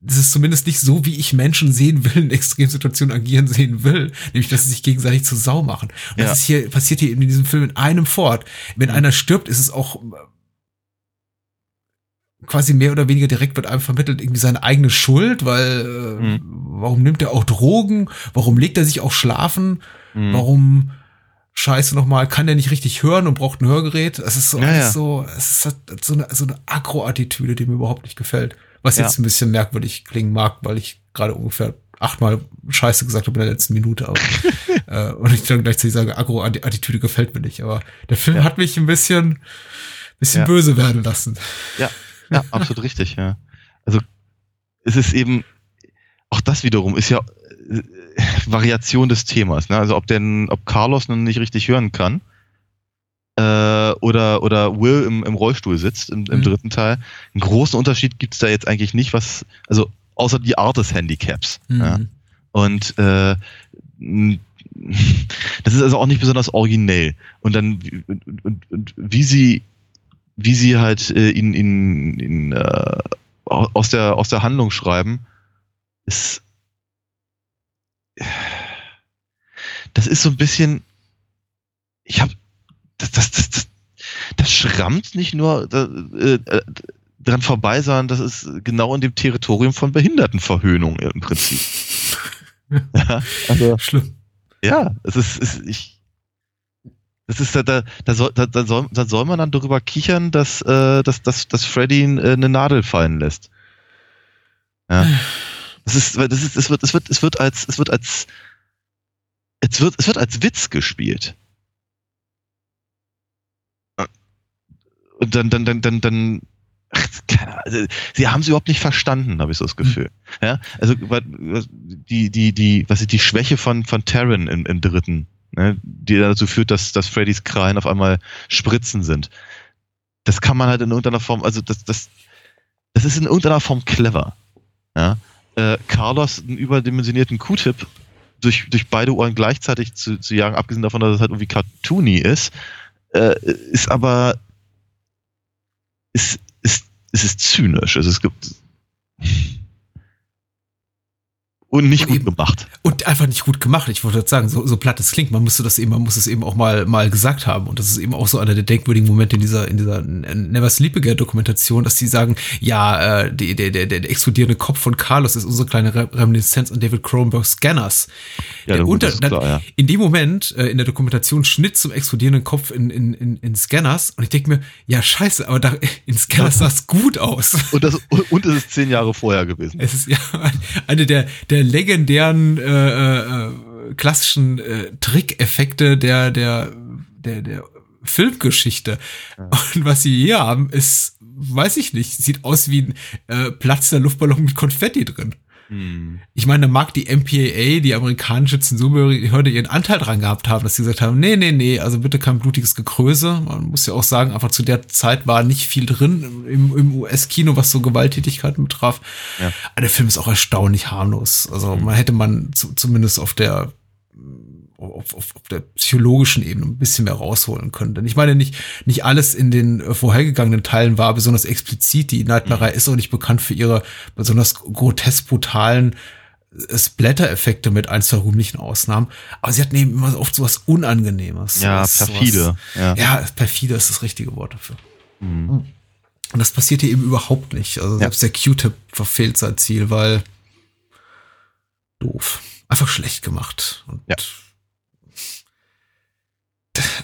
das ist zumindest nicht so, wie ich Menschen sehen will, in Extremsituationen agieren sehen will, nämlich, dass sie sich gegenseitig zu Sau machen. Und Ja. das ist hier, passiert hier in diesem Film in einem fort. Wenn einer stirbt, ist es auch äh, quasi mehr oder weniger direkt wird einem vermittelt irgendwie seine eigene Schuld, weil äh, Mhm. warum nimmt er auch Drogen? Warum legt er sich auch schlafen? Mhm. Warum Scheiße nochmal, kann der nicht richtig hören und braucht ein Hörgerät? Es ist so, Ja, ja. so, es ist halt so eine, so eine Agro-Attitüde, die mir überhaupt nicht gefällt. Was Ja. jetzt ein bisschen merkwürdig klingen mag, weil ich gerade ungefähr achtmal Scheiße gesagt habe in der letzten Minute. Aber, äh, und ich dann gleichzeitig sage, Agro-Attitüde gefällt mir nicht. Aber der Film hat mich ein bisschen, bisschen böse werden lassen. Ja, ja, absolut richtig, ja. Also es ist eben, auch das wiederum ist ja Variation des Themas. Ne? Also ob denn, ob Carlos nun nicht richtig hören kann äh, oder, oder Will im, im Rollstuhl sitzt im, im Mhm. dritten Teil. Einen großen Unterschied gibt es da jetzt eigentlich nicht, was, also außer die Art des Handicaps. Ja? Mhm. Und äh, das ist also auch nicht besonders originell. Und dann und, und, und wie sie wie sie halt äh, in, in, in äh, au- aus der aus der Handlung schreiben, ist das ist so ein bisschen ich habe das, das, das, das, das schrammt nicht nur da, äh, äh, dran vorbei, sondern das ist genau in dem Territorium von Behindertenverhöhnung im Prinzip. ja, also Schlimm. ja, es ist, es, ich, das ist da, da, da, soll, da, da, soll, da soll man dann darüber kichern, dass, äh, dass, dass, dass Freddy äh, eine Nadel fallen lässt. Ja. Das ist, das ist, es wird, es wird, es wird als, es wird als, es wird, es wird als Witz gespielt. Und dann, dann, dann, dann, dann, ach, keine Ahnung, also, sie haben es überhaupt nicht verstanden, habe ich so das Gefühl. Ja, also die, die, die, was ist die Schwäche von von Terran im, im dritten ne, die dazu führt, dass, dass Freddys Krallen auf einmal Spritzen sind. Das kann man halt in irgendeiner Form, also das, das, das ist in irgendeiner Form clever. Ja? Äh, Carlos einen überdimensionierten Q-Tip durch, durch beide Ohren gleichzeitig zu, zu jagen, abgesehen davon, dass es halt irgendwie cartoony ist, äh, ist aber ist, ist, ist, ist zynisch. Also es gibt und nicht gut gemacht. Und einfach nicht gut gemacht. Ich wollte sagen, so, so platt es klingt, man müsste das eben, man muss es eben auch mal, mal gesagt haben. Und das ist eben auch so einer der denkwürdigen Momente in dieser, in dieser Never Sleep Again Dokumentation, dass die sagen, ja, äh, der, der, der, der explodierende Kopf von Carlos ist unsere kleine Reminiszenz an David Cronenbergs Scanners. Ja, Der gut, unter, ist klar, ja. In dem Moment, äh, in der Dokumentation, Schnitt zum explodierenden Kopf in, in, in, in Scanners. Und ich denke mir, ja, scheiße, aber da, in Scanners sah es gut aus. Und, das, und es ist zehn Jahre vorher gewesen. Es ist ja eine der, der legendären äh, äh, klassischen äh, Trickeffekte der, der, der, der Filmgeschichte. Und was sie hier haben, ist, weiß ich nicht, sieht aus wie ein äh, platzender Luftballon mit Konfetti drin. Ich meine, da mag die MPAA, die amerikanische Zensurbehörde, ihren Anteil dran gehabt haben, dass sie gesagt haben, nee, nee, nee, also bitte kein blutiges Gekröse. Man muss ja auch sagen, einfach zu der Zeit war nicht viel drin im, im US-Kino, was so Gewalttätigkeiten betraf. Ja. Aber der Film ist auch erstaunlich harmlos. Also man hätte man zu, zumindest auf der auf, auf, auf der psychologischen Ebene ein bisschen mehr rausholen können. Denn ich meine, nicht, nicht alles in den äh, vorhergegangenen Teilen war besonders explizit. Die Nightmare ist auch nicht bekannt für ihre besonders grotesk brutalen äh, Splatter-Effekte mit ein, zwei rühmlichen Ausnahmen. Aber sie hatten eben immer oft sowas Unangenehmes. Ja, perfide. Sowas, Ja. ja, perfide ist das richtige Wort dafür. Und das passiert hier eben überhaupt nicht. Also selbst der Q-Tip verfehlt sein Ziel, weil doof. Einfach schlecht gemacht. Und Ja.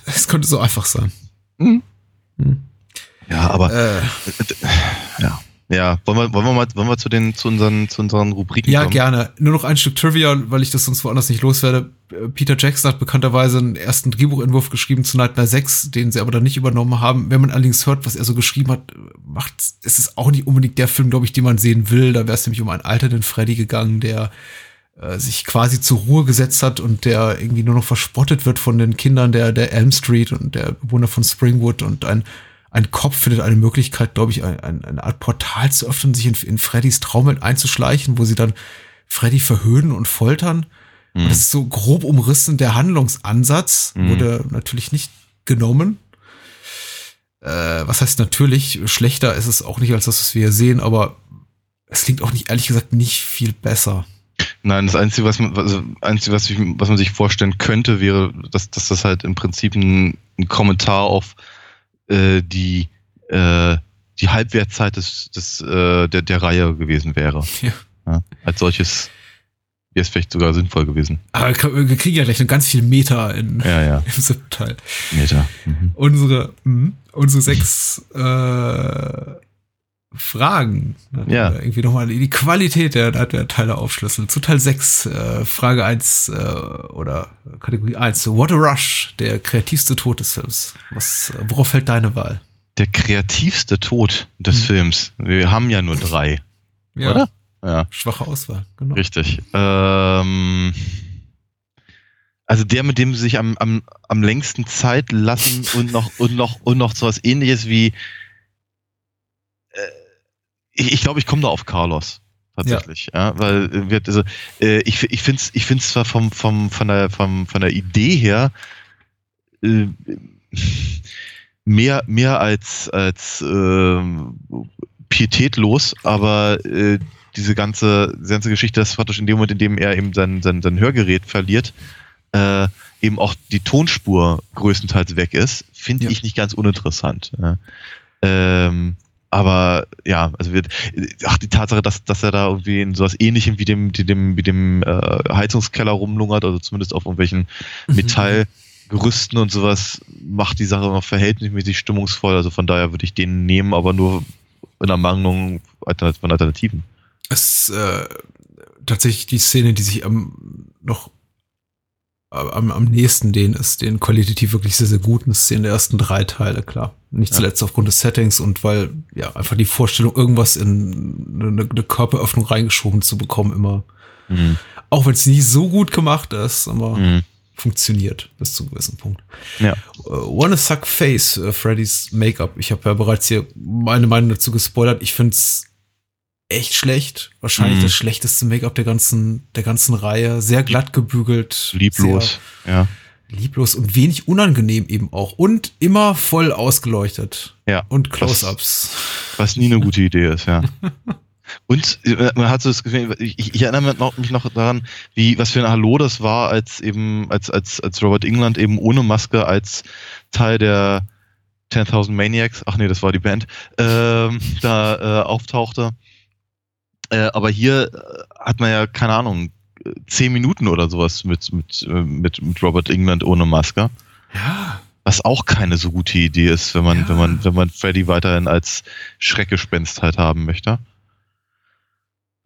Es könnte so einfach sein. Ja, aber Äh, ja. Ja, wollen wir, wollen wir mal, wollen wir zu den, zu unseren, zu unseren Rubriken ja, kommen? gerne. Nur noch ein Stück Trivia, weil ich das sonst woanders nicht loswerde. Äh, Peter Jackson hat bekannterweise einen ersten Drehbuchentwurf geschrieben zu Nightmare 6, den sie aber dann nicht übernommen haben. Wenn man allerdings hört, was er so geschrieben hat, macht es ist auch nicht unbedingt der Film, glaube ich, den man sehen will. Da wäre es nämlich um einen alternden Freddy gegangen, der äh, sich quasi zur Ruhe gesetzt hat und der irgendwie nur noch verspottet wird von den Kindern der, der Elm Street und der Bewohner von Springwood und ein, ein Kopf findet eine Möglichkeit, glaube ich, ein, ein, eine Art Portal zu öffnen, sich in, in Freddys Traumwelt einzuschleichen, wo sie dann Freddy verhöhnen und foltern. Und das ist so grob umrissen der Handlungsansatz, wurde natürlich nicht genommen. Äh, was heißt natürlich, schlechter ist es auch nicht als das, was wir hier sehen, aber es klingt auch nicht, ehrlich gesagt, nicht viel besser. Nein, das Einzige, was man, also, Einzige, was, ich, was man sich vorstellen könnte, wäre, dass, dass das halt im Prinzip ein, ein Kommentar auf äh, die, äh, die Halbwertzeit des, des, äh, der, der Reihe gewesen wäre. Ja. Ja, als solches wäre es vielleicht sogar sinnvoll gewesen. Aber wir kriegen ja gleich noch ganz viel Meter in, Ja, ja. im siebten Teil. Meter. Mhm. Unsere, mh, unsere sechs äh, Fragen. Dann Ja. Irgendwie nochmal die Qualität der, der Teile aufschlüsseln. Zu Teil 6, äh, Frage 1 äh, oder Kategorie 1. What a Rush, der kreativste Tod des Films. Was, äh, worauf fällt deine Wahl? Der kreativste Tod des Films. Wir haben ja nur drei, Ja, oder? Ja. schwache Auswahl, genau. Richtig. Ähm, also der, mit dem sie sich am, am, am längsten Zeit lassen und noch und noch und noch so was ähnliches wie ich, ich glaube, ich komme da auf Carlos tatsächlich, ja, weil äh, wird also äh, ich ich finde es ich find's zwar vom vom von der vom von der Idee her äh, mehr mehr als als ähm, pietätlos, aber äh, diese ganze, diese ganze Geschichte, das ist praktisch in dem Moment, in dem er eben sein, sein, sein Hörgerät verliert, äh, eben auch die Tonspur größtenteils weg ist, finde Ja. ich nicht ganz uninteressant. Ja. Ähm, aber ja, also wird, ach, die Tatsache, dass, dass er da irgendwie in sowas ähnlichem wie dem, wie dem, wie dem äh, Heizungskeller rumlungert, also zumindest auf irgendwelchen Metallgerüsten und sowas, macht die Sache noch verhältnismäßig stimmungsvoll. Also von daher würde ich den nehmen, aber nur in Ermangelung von Alternativen. Es ist äh, tatsächlich die Szene, die sich am noch am, am nächsten denen ist, den qualitativ wirklich sehr, sehr guten Szenen der ersten drei Teile, klar. Nicht Ja. zuletzt aufgrund des Settings und weil ja einfach die Vorstellung, irgendwas in eine, eine Körperöffnung reingeschoben zu bekommen, immer, Mhm. auch wenn es nie so gut gemacht ist, aber Mhm. funktioniert bis zu einem gewissen Punkt. Ja. Uh, Wanna Suck Face, uh, Freddys Make-up. Ich habe ja bereits hier meine Meinung dazu gespoilert. Ich find's echt schlecht. Wahrscheinlich Mhm. das schlechteste Make-up der ganzen, der ganzen Reihe. Sehr glatt gebügelt. Lieblos. Ja. Lieblos und wenig unangenehm eben auch. Und immer voll ausgeleuchtet. Ja. Und Close-Ups. Was nie eine gute Idee ist, ja. Und äh, man hat so das Gefühl, ich, ich erinnere mich noch, mich noch daran, wie, was für ein Hallo das war, als eben, als, als, als Robert England eben ohne Maske als Teil der 10.000 Maniacs, ach nee, das war die Band, ähm, da äh, auftauchte. Äh, aber hier äh, hat man ja, keine Ahnung, zehn Minuten oder sowas mit, mit, äh, mit, mit Robert England ohne Maske. Ja. Was auch keine so gute Idee ist, wenn man, Ja. wenn man, wenn man Freddy weiterhin als Schreckgespenst halt haben möchte.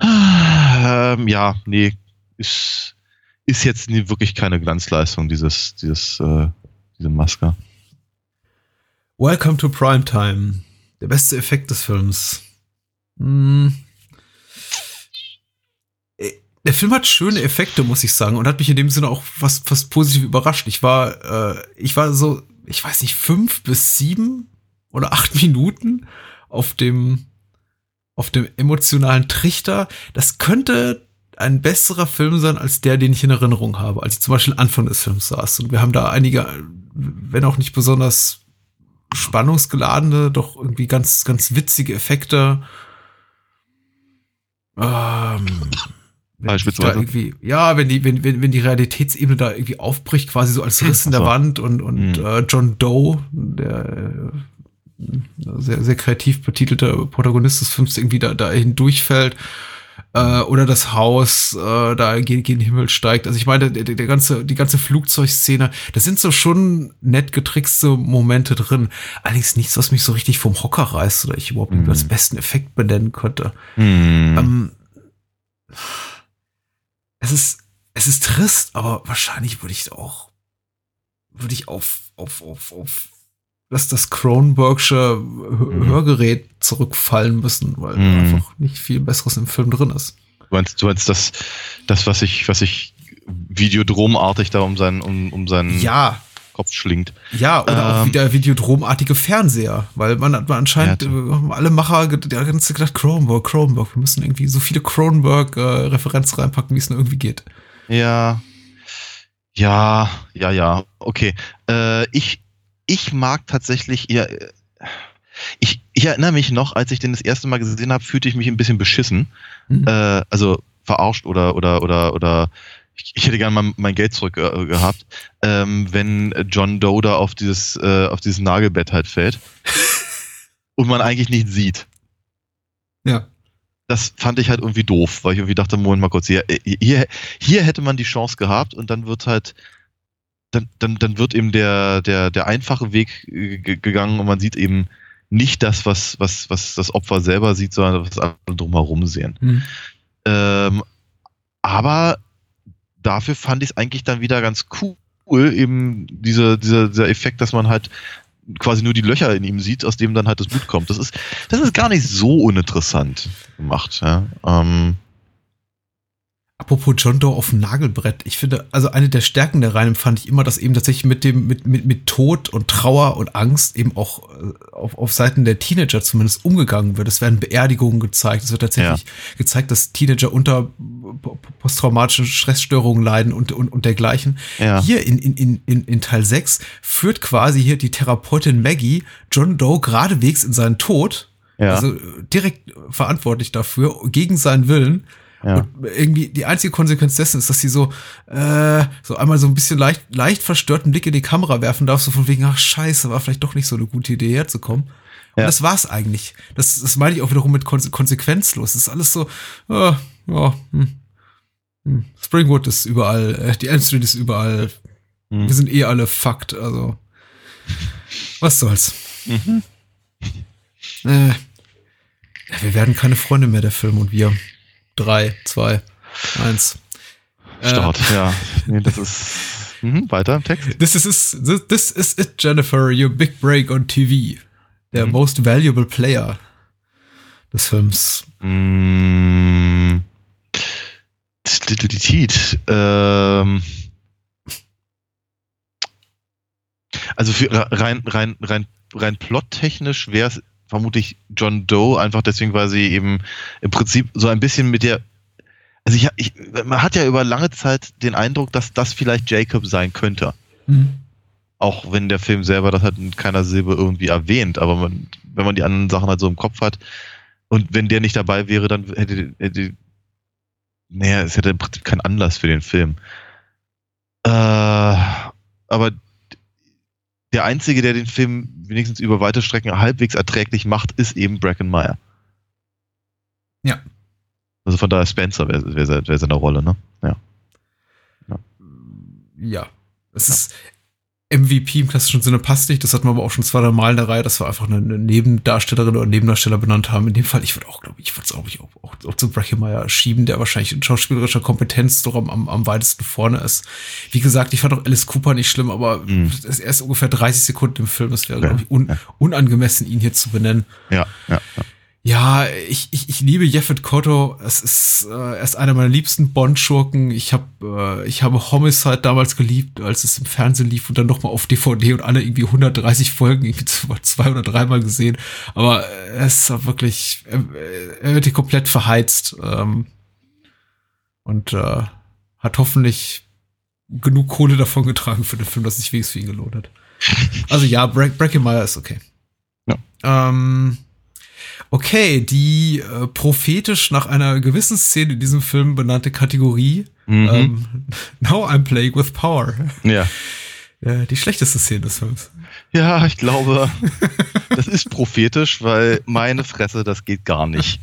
Ähm, ja, nee, ist, ist jetzt nie wirklich keine Glanzleistung, dieses, dieses, äh, diese Maske. Welcome to Primetime. Der beste Effekt des Films. Hm. Der Film hat schöne Effekte, muss ich sagen, und hat mich in dem Sinne auch fast, fast positiv überrascht. Ich war, äh, ich war so, ich weiß nicht, fünf bis sieben oder acht Minuten auf dem, auf dem emotionalen Trichter. Das könnte ein besserer Film sein als der, den ich in Erinnerung habe, als ich zum Beispiel Anfang des Films saß. Und wir haben da einige, wenn auch nicht besonders spannungsgeladene, doch irgendwie ganz, ganz witzige Effekte. Ähm, Beispielsweise? irgendwie, ja, wenn die, wenn, wenn, wenn die Realitätsebene da irgendwie aufbricht, quasi so als Riss in der so. Wand und, und Hm. äh, John Doe, der äh, sehr, sehr kreativ betitelte Protagonist des Films, irgendwie da, da hindurchfällt. Äh, oder das Haus äh, da gen, gen Himmel steigt. Also ich meine, der, der, der ganze, die ganze Flugzeugszene, da sind so schon nett getrickste Momente drin. Allerdings nichts, was mich so richtig vom Hocker reißt oder ich überhaupt nicht Mhm. als besten Effekt benennen könnte. Hm. Ähm, es ist, es ist trist, aber wahrscheinlich würde ich auch, würde ich auf, auf, auf, auf das, das Cronenbergsche Mhm. Hörgerät zurückfallen müssen, weil Mhm. einfach nicht viel Besseres im Film drin ist. Du meinst, du meinst das, das, was sich, was sich videodromartig da um seinen, um, um seinen Ja, Kopf schlingt. ja, oder auch Ähm. wieder Videodromartige Fernseher, weil man hat man anscheinend Ja, äh, alle Macher der ganze gedacht, Cronenberg, Cronenberg, wir müssen irgendwie so viele Cronenberg-Referenzen reinpacken, wie es nur irgendwie geht. Ja. Ja, ja, ja. Okay. Äh, ich, ich mag tatsächlich eher. äh, Ich, ich erinnere mich noch, als ich den das erste Mal gesehen habe, fühlte ich mich ein bisschen beschissen. Hm. Äh, also verarscht oder oder oder oder ich, ich hätte gerne mal mein Geld zurück äh, gehabt, ähm, wenn John Doe da auf dieses äh, auf dieses Nagelbett halt fällt und man eigentlich nicht sieht. Ja. Das fand ich halt irgendwie doof, weil ich irgendwie dachte, Moment mal kurz, hier, hier, hier hätte man die Chance gehabt und dann wird halt, dann, dann, dann wird eben der, der, der einfache Weg äh, ge- gegangen und man sieht eben nicht das, was, was, was das Opfer selber sieht, sondern was alle drumherum sehen. Hm. Ähm, aber dafür fand ich es eigentlich dann wieder ganz cool, eben diese, dieser, dieser Effekt, dass man halt quasi nur die Löcher in ihm sieht, aus dem dann halt das Blut kommt. Das ist, das ist gar nicht so uninteressant gemacht. Ja. Ähm, Apropos John Doe auf dem Nagelbrett. Ich finde, also eine der Stärken der Reihe fand ich immer, dass eben tatsächlich mit dem, mit, mit, mit Tod und Trauer und Angst eben auch äh, auf, auf Seiten der Teenager zumindest umgegangen wird. Es werden Beerdigungen gezeigt. Es wird tatsächlich gezeigt, dass Teenager unter po- posttraumatischen Stressstörungen leiden und, und, und dergleichen. ja. Hier in, in, in, in, Teil 6 führt quasi hier die Therapeutin Maggie John Doe geradewegs in seinen Tod. ja. Also äh, direkt verantwortlich dafür, gegen seinen Willen. Ja. Und irgendwie die einzige Konsequenz dessen ist, dass sie so, äh, so einmal so ein bisschen leicht, leicht verstörten Blick in die Kamera werfen darf, so von wegen, ach scheiße, war vielleicht doch nicht so eine gute Idee herzukommen. Und Ja. das war's eigentlich. Das, das meine ich auch wiederum mit konse konsequenzlos. Das ist alles so, äh, ja, hm, hm. Springwood ist überall, äh, die Elm Street ist überall. Hm. Wir sind eh alle fucked, also. Was soll's. Mhm. Äh, wir werden keine Freunde mehr, der Film und wir. Drei, zwei, eins. Äh, Start, ja. Nee, das ist. Mhm, weiter im Text. This is, this, this is it, Jennifer, your big break on TV. Der Mhm. most valuable player des Films. Mm. Ähm, Also für rein, rein, rein, rein plottechnisch wäre es vermutlich John Doe, einfach deswegen, weil sie eben im Prinzip so ein bisschen mit der. Also ich, ich, man hat ja über lange Zeit den Eindruck, dass das vielleicht Jacob sein könnte. Mhm. Auch wenn der Film selber das halt in keiner Silbe irgendwie erwähnt, aber man, wenn man die anderen Sachen halt so im Kopf hat und wenn der nicht dabei wäre, dann hätte, hätte naja, es hätte im Prinzip keinen Anlass für den Film. Äh, aber der Einzige, der den Film wenigstens über weite Strecken halbwegs erträglich macht, ist eben Bracken Meyer. Ja. Also von daher Spencer wäre wär, wär seine Rolle, ne? Ja. Ja. Es ist MVP im klassischen Sinne passt nicht. Das hatten wir aber auch schon zwei, drei Mal in der Reihe, dass wir einfach eine, eine Nebendarstellerin oder Nebendarsteller benannt haben. In dem Fall, ich würde auch, glaube ich, ich würde es auch, ich auch, auch, auch zu Brackemeyer schieben, der wahrscheinlich in schauspielerischer Kompetenz doch am, am, am weitesten vorne ist. Wie gesagt, ich fand auch Alice Cooper nicht schlimm, aber Mhm. es er ist ungefähr 30 Sekunden im Film. Es wäre, Ja, glaube ich, un, ja. unangemessen, ihn hier zu benennen. Ja, ja, ja. Ja, ich, ich, ich liebe Jeffet Kotto. Es ist, äh, er ist einer meiner liebsten Bond-Schurken. Ich habe äh, ich habe Homicide damals geliebt, als es im Fernsehen lief und dann noch mal auf DVD und alle irgendwie 130 Folgen irgendwie zwei oder dreimal gesehen. Aber äh, es ist wirklich, er, er wird hier komplett verheizt ähm, und äh, hat hoffentlich genug Kohle davon getragen für den Film, dass sich wenigstens für ihn gelohnt hat. Also ja, Bra Brackemeyer ist okay. Ja. Ähm, okay, die äh, prophetisch nach einer gewissen Szene in diesem Film benannte Kategorie Mhm. ähm, Now I'm playing with power. ja. Äh, die schlechteste Szene des Films. Ja, ich glaube, das ist prophetisch, weil meine Fresse, das geht gar nicht.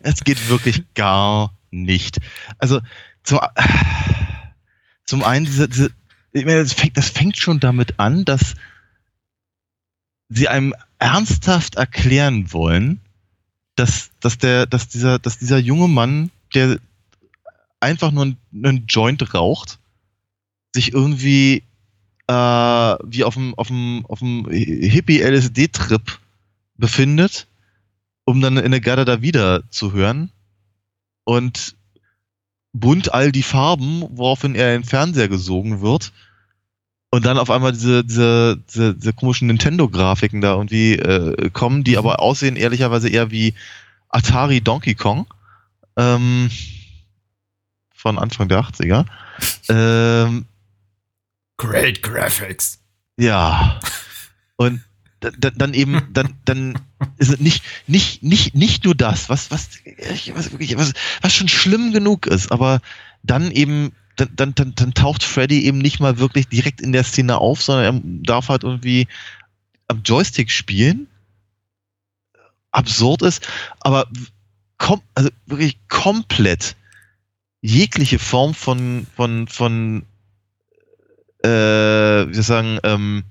Es geht wirklich gar nicht. Also zum, zum einen diese, diese ich meine, das fängt, das fängt schon damit an, dass sie einem ernsthaft erklären wollen, dass, dass der, dass dieser, dass dieser junge Mann, der einfach nur einen, einen Joint raucht, sich irgendwie äh, wie auf dem, auf dem, auf dem Hippie-LSD-Trip befindet, um dann in der Garda da wieder zu hören. Und bunt all die Farben, woraufhin er in den Fernseher gesogen wird. Und dann auf einmal diese, diese, diese, diese komischen Nintendo-Grafiken da irgendwie äh, kommen, die aber aussehen ehrlicherweise eher wie Atari Donkey Kong. Ähm, von Anfang der 80er. Ähm, Great Graphics. ja. Und da- da- dann eben, dann, dann ist es nicht, nicht, nicht, nicht nur das, was, was, was, was schon schlimm genug ist, aber dann eben, dann, dann, dann, taucht Freddy eben nicht mal wirklich direkt in der Szene auf, sondern er darf halt irgendwie am Joystick spielen. Absurd ist, aber kom also wirklich komplett jegliche Form von, von, von äh, wie soll ich sagen, ähm,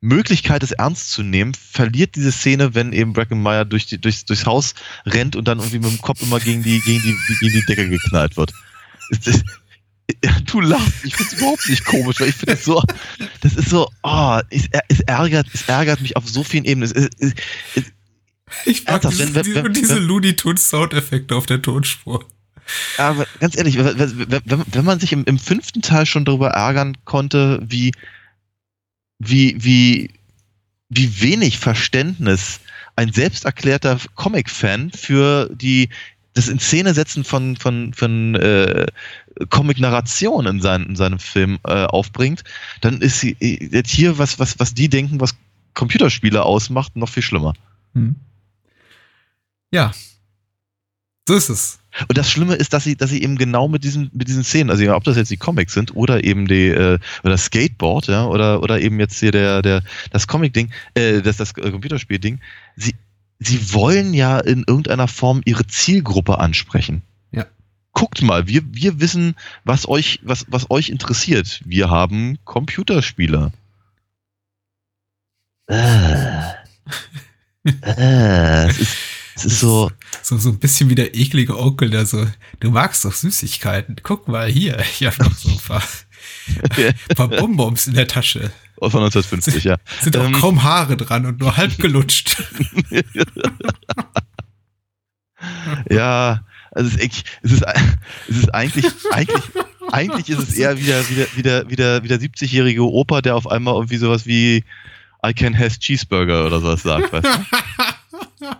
Möglichkeit, es ernst zu nehmen, verliert diese Szene, wenn eben Brackenmeyer durch die, durchs, durchs Haus rennt und dann irgendwie mit dem Kopf immer gegen die, gegen die, gegen die Decke geknallt wird. Es du lachst, ich find's überhaupt nicht komisch, weil ich finde das so, das ist so, oh, es, es, ärgert, es ärgert mich auf so vielen Ebenen. Es, es, es, es, Ich mag dieses, wenn- wenn- diese, wenn- diese Looney Tunes Soundeffekte auf der Tonspur. Aber ganz ehrlich, wenn- wenn man sich im, im fünften Teil schon darüber ärgern konnte, wie, wie, wie, wie wenig Verständnis ein selbsterklärter Comic-Fan für die das in Szene setzen von, von, von äh, Comic-Narration in, sein, in seinem Film äh, aufbringt, dann ist sie- jetzt hier was, was, was die denken, was Computerspiele ausmacht, noch viel schlimmer. Hm. Ja. So ist es. Und das Schlimme ist, dass sie, dass sie eben genau mit diesen, mit diesen Szenen, also ob das jetzt die Comics sind oder eben die, äh, oder das Skateboard, ja, oder, oder eben jetzt hier der, der, das Comic-Ding, äh, das, das äh, Computerspiel-Ding, sie, sie wollen ja in irgendeiner Form ihre Zielgruppe ansprechen. Ja. Guckt mal, wir, wir wissen, was euch, was, was euch interessiert. Wir haben Computerspiele. Äh. Äh, es ist, es ist so, So, so ein bisschen wie der eklige Onkel, der so, du magst doch Süßigkeiten. Guck mal hier, ich habe noch so ein paar, ein paar Bonbons in der Tasche. Von 1950, ja. Sind auch Ähm. kaum Haare dran und nur halb gelutscht. Ja, also es ist, es ist, es ist eigentlich, eigentlich, eigentlich ist es eher wieder, wieder, wieder, wieder, wieder 70-jährige Opa, der auf einmal irgendwie sowas wie I can have cheeseburger oder sowas sagt, weißt du?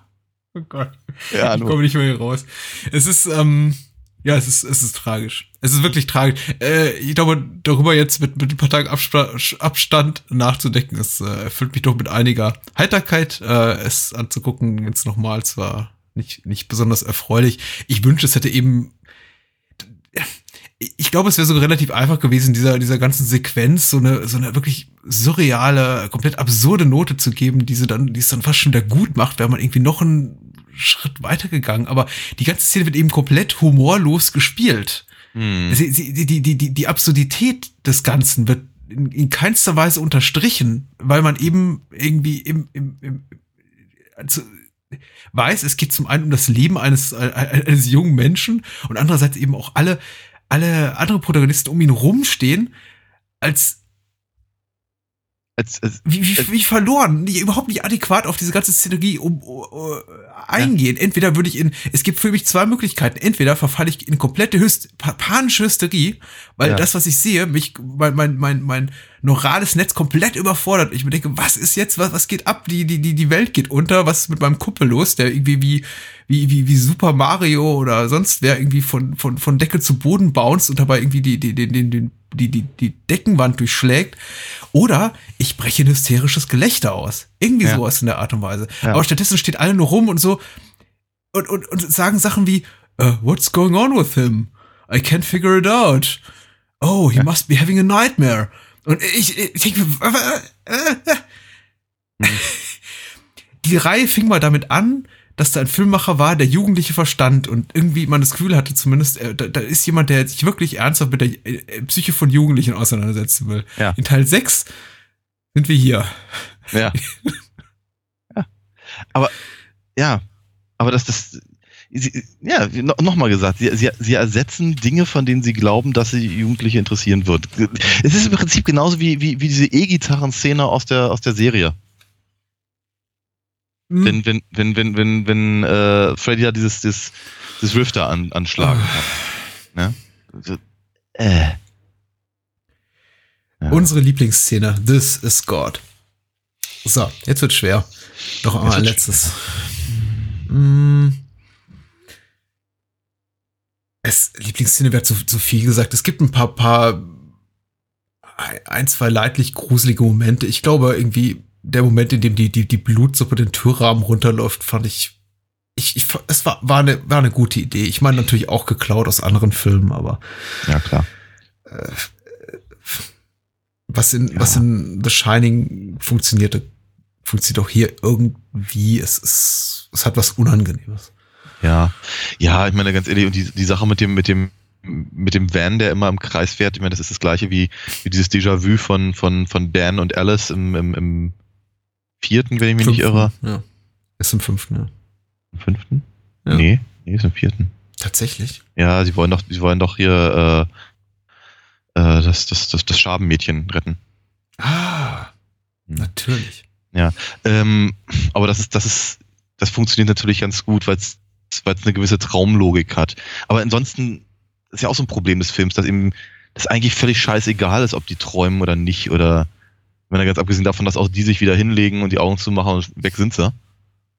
Oh Gott. Ja, ich komme nicht mehr hier raus. Es ist, ähm, ja, es ist, es ist tragisch. Es ist wirklich tragisch. Äh, ich glaube, darüber jetzt mit, mit ein paar Tagen Abspa Abstand nachzudenken, es äh, erfüllt mich doch mit einiger Heiterkeit, äh, es anzugucken. Jetzt nochmal, es war nicht, nicht besonders erfreulich. Ich wünschte, es hätte eben ich glaube, es wäre sogar relativ einfach gewesen, dieser, dieser ganzen Sequenz so eine, so eine wirklich surreale, komplett absurde Note zu geben, die sie dann, die es dann fast schon wieder gut macht, wäre man irgendwie noch einen Schritt weitergegangen. Aber die ganze Szene wird eben komplett humorlos gespielt. Hm. Sie, sie, die, die, die, die Absurdität des Ganzen wird in, in keinster Weise unterstrichen, weil man eben irgendwie im, im, im also weiß, es geht zum einen um das Leben eines, eines jungen Menschen und andererseits eben auch alle, alle andere Protagonisten um ihn rumstehen, als Als, als, wie, wie, wie verloren, die überhaupt nicht adäquat auf diese ganze Szenerie um, uh, eingehen. Entweder würde ich in, es gibt für mich zwei Möglichkeiten. Entweder verfalle ich in komplette Hyst, pa- panische Hysterie, weil Ja. das, was ich sehe, mich, mein, mein, mein, mein neurales Netz komplett überfordert. Ich mir denke, was ist jetzt, was, was geht ab? Die, die, die, die Welt geht unter. Was ist mit meinem Kumpel los, der irgendwie wie, wie, wie, wie Super Mario oder sonst wer irgendwie von, von, von Decke zu Boden bounced und dabei irgendwie die, die, die, die, die, die, die, die Deckenwand durchschlägt. Oder ich breche ein hysterisches Gelächter aus. Irgendwie Ja. sowas in der Art und Weise. Ja. Aber stattdessen steht alle nur rum und so und, und, und sagen Sachen wie, uh, what's going on with him? I can't figure it out. Oh, he must be having a nightmare. Und ich, ich denke, äh, äh, äh. die Reihe fing mal damit an, dass da ein Filmmacher war, der Jugendliche verstand und irgendwie man das Gefühl hatte, zumindest, äh, da, da ist jemand, der sich wirklich ernsthaft mit der äh, Psyche von Jugendlichen auseinandersetzen will. Ja. In Teil 6 sind wir hier. Ja. ja. Aber, ja, aber das, das, sie, ja, no, nochmal gesagt, sie, sie, sie ersetzen Dinge, von denen sie glauben, dass sie Jugendliche interessieren wird. Es ist im Prinzip genauso wie, wie, wie diese E-Gitarren-Szene aus der, aus der Serie. Hm. Wenn, wenn, wenn, wenn, wenn, wenn äh, Freddy da dieses, dieses, dieses Riff da an, anschlagen kann. Ne? Äh. Ja. Unsere Lieblingsszene, This is God. So, jetzt wird schwer. Noch einmal ein letztes. Mm. Es, Lieblingsszene wird zu, zu viel gesagt. Es gibt ein paar, paar, ein, zwei leidlich gruselige Momente. Ich glaube, irgendwie der Moment, in dem die, die, die Blutsuppe den Türrahmen runterläuft, fand ich, ich, ich es war, war eine, war eine gute Idee. Ich meine natürlich auch geklaut aus anderen Filmen, aber ja, klar. äh, was in, Ja. was in The Shining funktionierte, funktioniert auch hier irgendwie. Es ist, es hat was Unangenehmes. Ja, ja, ich meine ganz ehrlich, und die, die Sache mit dem, mit dem, mit dem Van, der immer im Kreis fährt, ich meine, das ist das gleiche wie, wie dieses Déjà-vu von, von, von Dan und Alice im, im, im vierten, wenn ich mich nicht irre. Ja. Ist im fünften, ja. Im fünften? Ja. Nee, nee, ist im vierten. Tatsächlich. Ja, sie wollen doch, sie wollen doch hier äh, äh, das, das, das, das Schabenmädchen retten. Ah, Hm. natürlich. Ähm, aber das ist, das ist, das funktioniert natürlich ganz gut, weil es weil es eine gewisse Traumlogik hat. Aber ansonsten ist ja auch so ein Problem des Films, dass eben das eigentlich völlig scheißegal ist, ob die träumen oder nicht. Oder wenn er ganz abgesehen davon, dass auch die sich wieder hinlegen und die Augen zumachen und weg sind sie.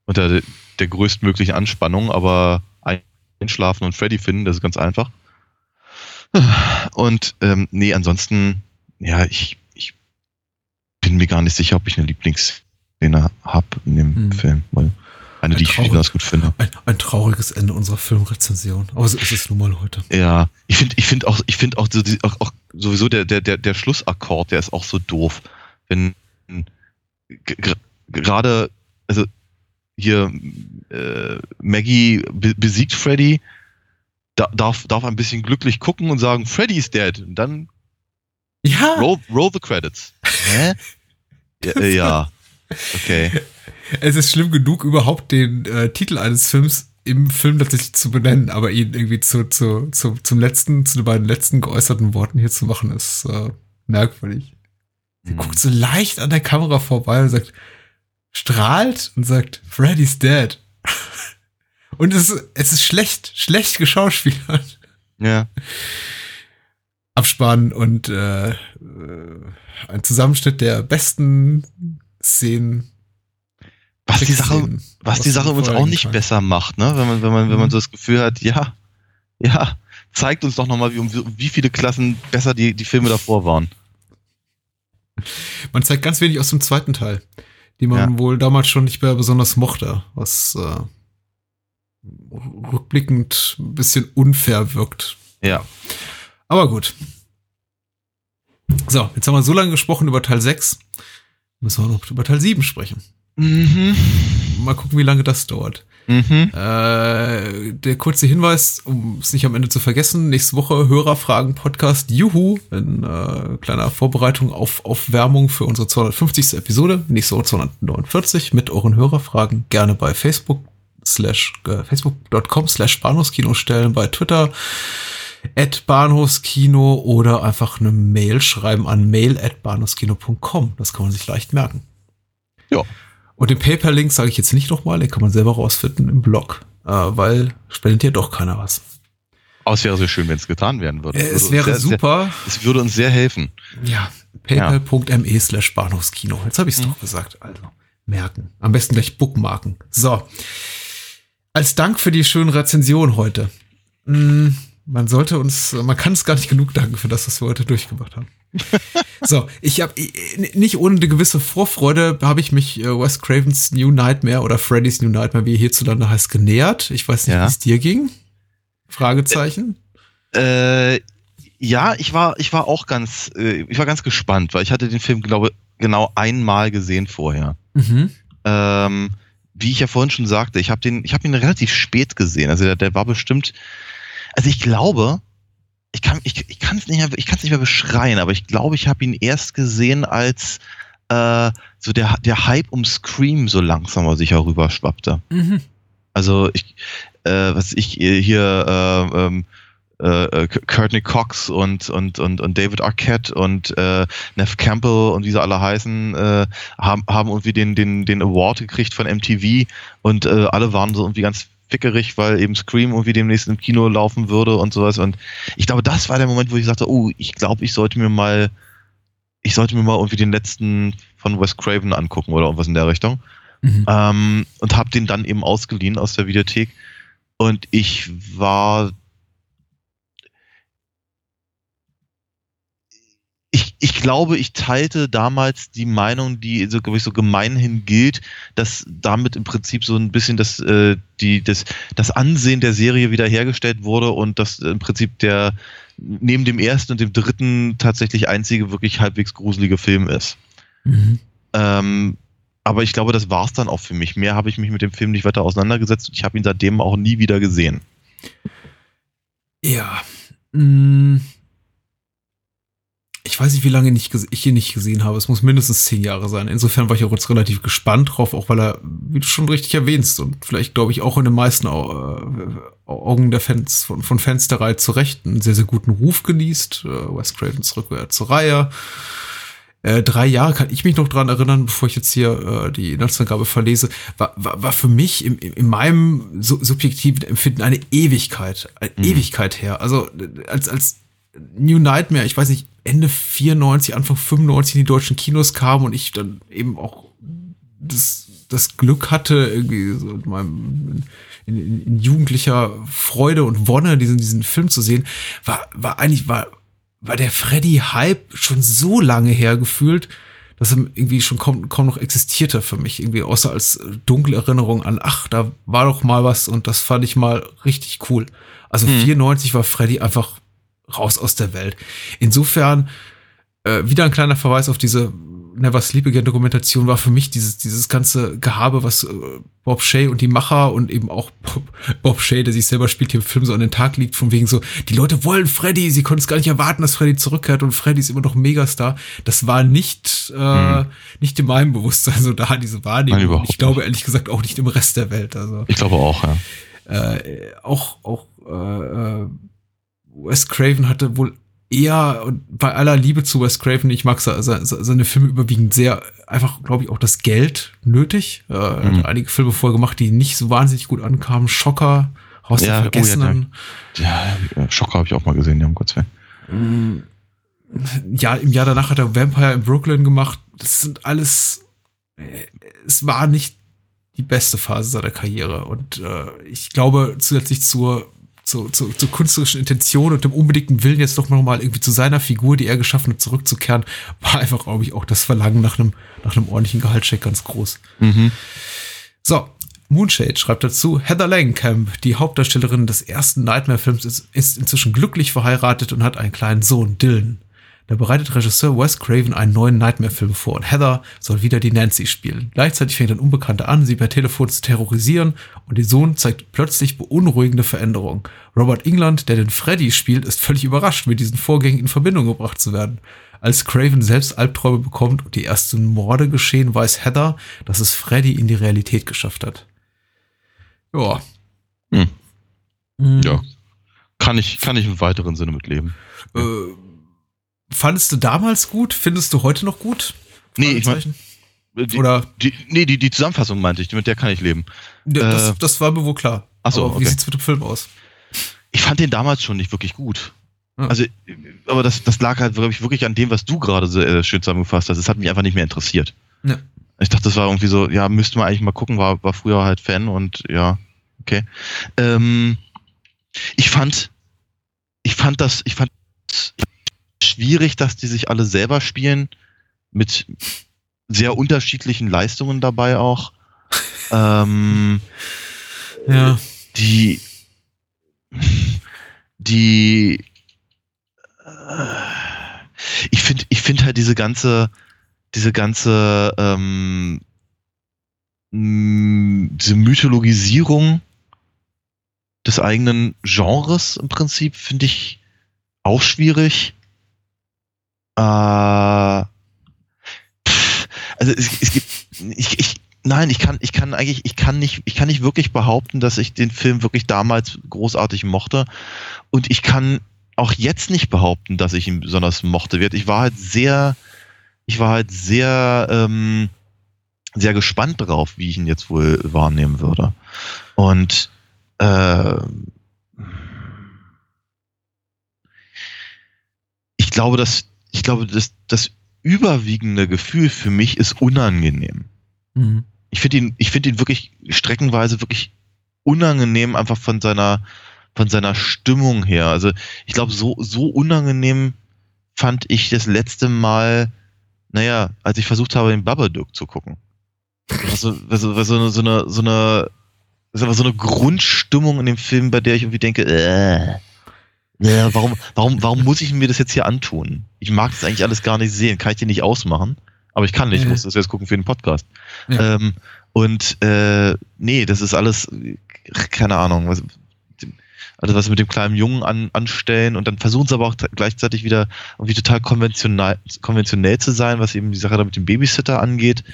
Unter der, der größtmöglichen Anspannung, aber einschlafen und Freddy finden, das ist ganz einfach. Und ähm, nee, ansonsten, ja, ich, ich bin mir gar nicht sicher, ob ich eine Lieblingsszene habe in dem Hm. Film. Weil eine, die ich besonders gut finde. Ein, ein trauriges Ende unserer Filmrezension. Aber so ist es nun mal heute. Ja, ich finde, ich finde auch, ich finde auch, auch, auch sowieso der, der, der, der Schlussakkord, der ist auch so doof. Wenn gerade, also hier äh, Maggie be besiegt Freddy, da, darf, darf ein bisschen glücklich gucken und sagen, Freddy's dead. Und dann Ja, roll, roll the credits. Hä? Ja, äh, ja. Okay. es ist schlimm genug, überhaupt den äh, Titel eines Films im Film tatsächlich zu benennen, aber ihn irgendwie zu, zu, zu, zum letzten, zu den beiden letzten geäußerten Worten hier zu machen, ist äh, merkwürdig. Sie Hm. guckt so leicht an der Kamera vorbei und sagt, strahlt und sagt, Freddy's dead. Und es ist, es ist schlecht, schlecht geschauspielert. Ja. Abspann und äh, äh, ein Zusammenschnitt der besten Szenen. Was die Sache, Trickszenen, was die Sache übrigens auch nicht kann. besser macht, ne? Wenn man, wenn man, wenn man Mhm. so das Gefühl hat, ja, ja, zeigt uns doch nochmal, um wie- wie viele Klassen besser die, die Filme davor waren. Man zeigt ganz wenig aus dem zweiten Teil, die man Ja. wohl damals schon nicht mehr besonders mochte, was äh, rückblickend ein bisschen unfair wirkt. Ja. Aber gut. So, jetzt haben wir so lange gesprochen über Teil 6. Müssen wir noch über Teil 7 sprechen. Mhm. Mal gucken, wie lange das dauert. Mhm. Äh, der kurze Hinweis, um es nicht am Ende zu vergessen, nächste Woche Hörerfragen Podcast Juhu, in äh, kleiner Vorbereitung auf Aufwärmung für unsere 250. Episode, nächste Woche 249 mit euren Hörerfragen gerne bei Facebook slash äh, facebook.com slash Bahnhofskino stellen, bei Twitter at Bahnhofskino oder einfach eine Mail schreiben an mail at bahnhofskino.com. Das kann man sich leicht merken. Ja. Und den PayPal-Link sage ich jetzt nicht nochmal, den kann man selber rausfinden im Blog, äh, weil spendet ja doch keiner was. Aber es wäre sehr schön, wenn es getan werden würde. Äh, Würde es uns wäre sehr, super. Sehr, es würde uns sehr helfen. Ja, paypal.me slash Bahnhofskino. Jetzt habe ich es doch gesagt. Also, merken. Am besten gleich bookmarken. So. Als Dank für die schönen Rezensionen heute. Mm, Man sollte uns, man kann es gar nicht genug danken für das, was wir heute durchgemacht haben. so, ich habe nicht ohne eine gewisse Vorfreude habe ich mich äh, Wes Cravens New Nightmare oder Freddy's New Nightmare, wie er hierzulande heißt, genähert. Ich weiß nicht, Ja. wie es dir ging. Fragezeichen. Äh, ja, ich war, ich war auch ganz, äh, ich war ganz gespannt, weil ich hatte den Film, glaube genau einmal gesehen vorher. Mhm. Ähm, wie ich ja vorhin schon sagte, ich habe den, ich habe ihn relativ spät gesehen. Also der, der war bestimmt, also ich glaube, ich kann, ich, ich kann es nicht mehr, ich kann es nicht mehr beschreien, aber ich glaube, ich habe ihn erst gesehen, als äh, so der, der Hype um Scream so langsam aber sicher rüberschwappte. Mhm. Also ich, äh, was ich äh, hier äh, ähm, äh, äh, Courtney Cox und, und, und, und David Arquette und äh, Neff Campbell und wie sie alle heißen, äh, haben, haben irgendwie den, den, den Award gekriegt von MTV und äh, alle waren so irgendwie ganz fickerig, weil eben Scream irgendwie demnächst im Kino laufen würde und sowas. Und ich glaube, das war der Moment, wo ich sagte, oh, ich glaube, ich sollte mir mal, ich sollte mir mal irgendwie den letzten von Wes Craven angucken oder irgendwas in der Richtung. Mhm. Ähm, und habe den dann eben ausgeliehen aus der Videothek. Und ich war. Ich, ich glaube, ich teilte damals die Meinung, die so, glaube ich, so gemeinhin gilt, dass damit im Prinzip so ein bisschen das, äh, die, das, das Ansehen der Serie wiederhergestellt wurde und dass im Prinzip der neben dem ersten und dem dritten tatsächlich einzige wirklich halbwegs gruselige Film ist. Mhm. Ähm, aber ich glaube, das war's dann auch für mich. Mehr habe ich mich mit dem Film nicht weiter auseinandergesetzt und ich habe ihn seitdem auch nie wieder gesehen. Ja. Mm. Ich weiß nicht, wie lange ges- ich ihn nicht gesehen habe. Es muss mindestens zehn Jahre sein. Insofern war ich auch jetzt relativ gespannt drauf, auch weil er, wie du schon richtig erwähnst, und vielleicht glaube ich auch in den meisten äh, Augen der Fans von, von Fans der Reihe zu Recht einen sehr, sehr guten Ruf genießt. Äh, Wes Cravens Rückkehr zur Reihe. Äh, drei Jahre kann ich mich noch dran erinnern, bevor ich jetzt hier äh, die Inhaltsangabe verlese, war, war, war für mich im, im- in meinem su subjektiven Empfinden eine Ewigkeit, eine Mhm. Ewigkeit her. Also äh, als, als New Nightmare, ich weiß nicht, Ende 94, Anfang 95 in die deutschen Kinos kam und ich dann eben auch das, das Glück hatte, irgendwie so in meinem in, in, in jugendlicher Freude und Wonne diesen, diesen Film zu sehen, war, war eigentlich, war, war der Freddy-Hype schon so lange her gefühlt, dass er irgendwie schon kaum, kaum noch existierte für mich. Irgendwie außer als dunkle Erinnerung an, ach, da war doch mal was und das fand ich mal richtig cool. Also Hm. 94 war Freddy einfach raus aus der Welt. Insofern, äh, wieder ein kleiner Verweis auf diese Never Sleep Again Dokumentation war für mich dieses, dieses ganze Gehabe, was äh, Bob Shay und die Macher und eben auch Bob, Bob Shay, der sich selber spielt, hier im Film so an den Tag liegt, von wegen so, die Leute wollen Freddy, sie konnten es gar nicht erwarten, dass Freddy zurückkehrt und Freddy ist immer noch Megastar. Das war nicht, äh, Hm. nicht in meinem Bewusstsein so da, diese Wahrnehmung. Nein, ich glaube ehrlich gesagt auch nicht im Rest der Welt. Also Ich glaube auch, ja. äh, auch, auch äh, äh, Wes Craven hatte wohl eher, bei aller Liebe zu Wes Craven, ich mag se- se- se- seine Filme überwiegend sehr, einfach, glaube ich, auch das Geld nötig. Äh, er Mhm. hat einige Filme vorher gemacht, die nicht so wahnsinnig gut ankamen. Schocker, Haus Ja, der oh ja, Vergessenen. Ja, ja, Schocker habe ich auch mal gesehen, ja, um Gottes Willen. Ja, im Jahr danach hat er Vampire in Brooklyn gemacht. Das sind alles, äh, es war nicht die beste Phase seiner Karriere. Und äh, ich glaube, zusätzlich zur, zur, zur, zur künstlerischen Intention und dem unbedingten Willen, jetzt doch noch mal irgendwie zu seiner Figur, die er geschaffen hat, zurückzukehren, war einfach, glaube ich, auch das Verlangen nach einem, nach einem ordentlichen Gehaltscheck ganz groß. Mhm. So, Moonshade schreibt dazu, Heather Langenkamp, die Hauptdarstellerin des ersten Nightmare-Films, ist, ist inzwischen glücklich verheiratet und hat einen kleinen Sohn, Dylan. Da bereitet Regisseur Wes Craven einen neuen Nightmare-Film vor und Heather soll wieder die Nancy spielen. Gleichzeitig fängt ein Unbekannter an, sie per Telefon zu terrorisieren und ihr Sohn zeigt plötzlich beunruhigende Veränderungen. Robert England, der den Freddy spielt, ist völlig überrascht, mit diesen Vorgängen in Verbindung gebracht zu werden. Als Craven selbst Albträume bekommt und die ersten Morde geschehen, weiß Heather, dass es Freddy in die Realität geschafft hat. Ja. Hm. Mhm. Ja. Kann ich, kann ich im weiteren Sinne mitleben. Äh, fandest du damals gut? Findest du heute noch gut? Nee, ich mein- Fragezeichen. Die, Oder die, nee, die, die Zusammenfassung meinte ich, mit der kann ich leben. Das, Äh, das war mir wohl klar. ach so, Aber wie okay. sieht's mit dem Film aus? Ich fand den damals schon nicht wirklich gut. Ja. Also, aber das, das lag halt ich, wirklich an dem, was du gerade so äh, schön zusammengefasst hast. Es hat mich einfach nicht mehr interessiert. Ja. Ich dachte, das war irgendwie so, ja, müsste man eigentlich mal gucken, war, war früher halt Fan und ja, okay. Ähm, ich fand, ich fand das, ich fand es schwierig, dass die sich alle selber spielen, mit sehr unterschiedlichen Leistungen dabei auch. ähm, Ja. die die äh, ich finde ich finde halt diese ganze diese ganze ähm, diese Mythologisierung des eigenen Genres im Prinzip finde ich auch schwierig äh, also es, es gibt ich, ich Nein, ich kann, ich kann eigentlich, ich kann nicht, ich kann nicht wirklich behaupten, dass ich den Film wirklich damals großartig mochte. Und ich kann auch jetzt nicht behaupten, dass ich ihn besonders mochte. Wird. Ich war halt sehr, ich war halt sehr, ähm, sehr gespannt darauf, wie ich ihn jetzt wohl wahrnehmen würde. Und äh, ich glaube, dass, ich glaube, dass das überwiegende Gefühl für mich ist unangenehm Mhm. ich finde ihn, ich finde ihn wirklich streckenweise wirklich unangenehm, einfach von seiner, von seiner Stimmung her. Also ich glaube, so, so unangenehm fand ich das letzte Mal, naja, als ich versucht habe, den Babadook zu gucken. Also, also, also so eine, so eine, so eine, das so eine Grundstimmung in dem Film, bei der ich irgendwie denke, äh, ja, warum, warum, warum muss ich mir das jetzt hier antun? Ich mag das eigentlich alles gar nicht sehen. Kann ich den nicht ausmachen? Aber ich kann nicht, ich Mhm. muss das jetzt gucken für den Podcast. Ja. Ähm, und äh, nee, das ist alles, keine Ahnung, was, also was sie mit dem kleinen Jungen an, anstellen und dann versuchen sie aber auch gleichzeitig wieder irgendwie total konventionell, konventionell zu sein, was eben die Sache da mit dem Babysitter angeht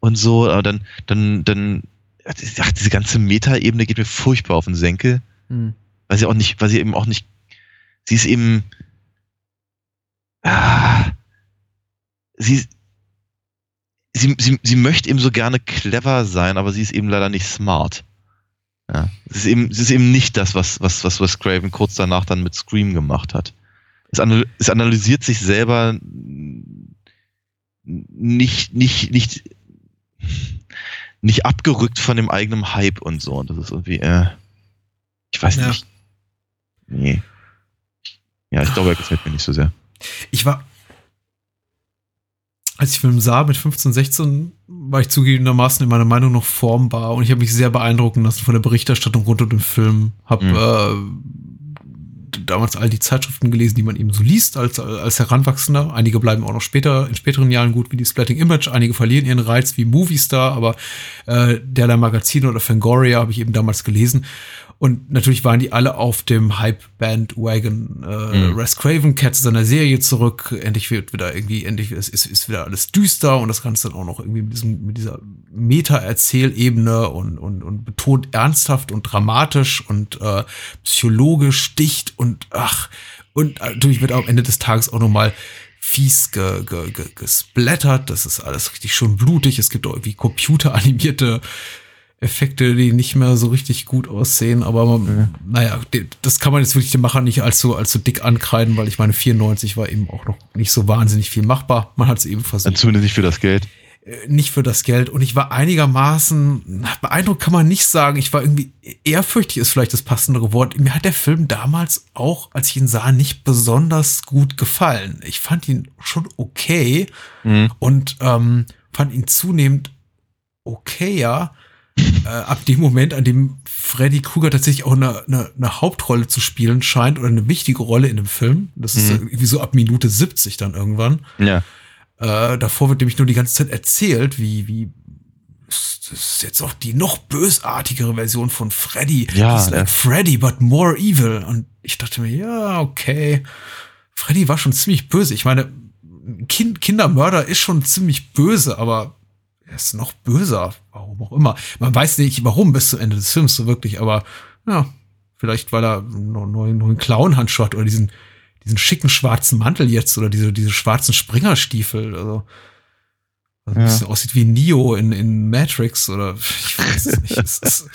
und so. Aber dann, dann, dann, ach, diese ganze Meta-Ebene geht mir furchtbar auf den Senkel Mhm. weil sie auch nicht, weil sie eben auch nicht, sie ist eben, ah, sie, sie, sie, sie möchte eben so gerne clever sein, aber sie ist eben leider nicht smart. Ja, sie ist eben, sie ist eben nicht das, was, was, was Wes Craven kurz danach dann mit Scream gemacht hat. Es, anal es analysiert sich selber nicht, nicht, nicht, nicht abgerückt von dem eigenen Hype und so. Und das ist irgendwie, äh, ich weiß Ja. nicht. Nee. Ja, ich glaube, er gefällt mir nicht so sehr. Ich war, als ich Film sah mit 15, 16, war ich zugegebenermaßen in meiner Meinung noch formbar und ich habe mich sehr beeindrucken lassen von der Berichterstattung rund um den Film. Hab Mhm. äh, damals all die Zeitschriften gelesen, die man eben so liest als, als Heranwachsender. Einige bleiben auch noch später, in späteren Jahren gut, wie die Splatting Image. Einige verlieren ihren Reiz wie Movie Star, aber äh, derlei Magazine oder Fangoria habe ich eben damals gelesen. Und natürlich waren die alle auf dem Hype-Band-Wagon. Äh, Mhm. Wes Craven kehrt zu seiner Serie zurück. Endlich wird wieder irgendwie, endlich ist, ist, ist wieder alles düster und das Ganze dann auch noch irgendwie mit, diesem, mit dieser Meta-Erzählebene und, und, und betont ernsthaft und dramatisch und äh, psychologisch dicht und ach, und natürlich wird am Ende des Tages auch nochmal fies ge, ge, ge, gesplattert. Das ist alles richtig schön blutig. Es gibt auch irgendwie computeranimierte Effekte, die nicht mehr so richtig gut aussehen, aber man, naja, die- das kann man jetzt wirklich dem Macher nicht allzu, allzu dick ankreiden, weil ich meine, 94 war eben auch noch nicht so wahnsinnig viel machbar. Man hat es eben versucht Zumindest nicht für das Geld. äh, nicht für das Geld. Und ich war einigermaßen beeindruckt, kann man nicht sagen. Ich war irgendwie ehrfürchtig, ist vielleicht das passendere Wort. Mir hat der Film damals auch, als ich ihn sah, nicht besonders gut gefallen. Ich fand ihn schon okay Mhm. und ähm, fand ihn zunehmend okayer. Äh, ab dem Moment, an dem Freddy Krueger tatsächlich auch eine, eine, eine Hauptrolle zu spielen scheint oder eine wichtige Rolle in dem Film. Das ist Mhm. irgendwie so ab Minute 70 dann irgendwann. Ja. Äh, davor wird nämlich nur die ganze Zeit erzählt, wie, wie das ist jetzt auch die noch bösartigere Version von Freddy. Ja, He's like ja. Freddy, but more evil. Und ich dachte mir, ja, okay. Freddy war schon ziemlich böse. Ich meine, kind, Kindermörder ist schon ziemlich böse, aber er ist noch böser. Warum auch immer. Man weiß nicht, warum bis zum Ende des Films so wirklich, aber ja, vielleicht weil er einen neuen, neuen Clown-Handschuh hat oder diesen, diesen schicken schwarzen Mantel jetzt oder diese, diese schwarzen Springerstiefel. Also, was ein Ja. bisschen aussieht wie Neo in, in Matrix oder ich weiß es nicht. es ist,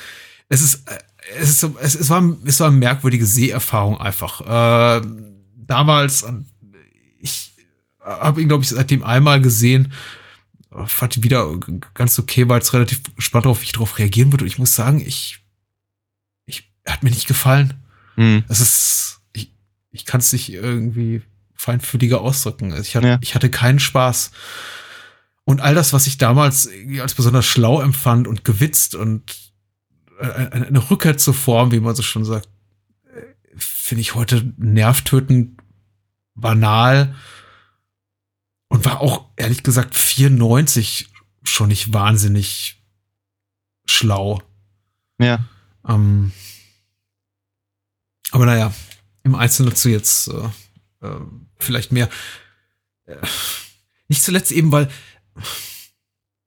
es ist, äh, es ist, es, es war, es war eine merkwürdige Seherfahrung einfach. Äh, damals, ich habe ihn, glaube ich, seitdem einmal gesehen. Fand ihn wieder ganz okay, war jetzt relativ gespannt darauf, wie ich darauf reagieren würde. Und ich muss sagen, ich, ich, er hat mir nicht gefallen. Mhm. Es ist, ich, ich kann es nicht irgendwie feinfühliger ausdrücken. Also Ich hatte, Ja. ich hatte keinen Spaß. Und all das, was ich damals als besonders schlau empfand und gewitzt und äh, eine, eine Rückkehr zur Form, wie man so schon sagt, äh, finde ich heute nervtötend, banal und war auch ehrlich gesagt 94 schon nicht wahnsinnig schlau. Ja. Ähm, aber naja, im Einzelnen dazu jetzt äh, äh, vielleicht mehr. Äh, nicht zuletzt eben, weil,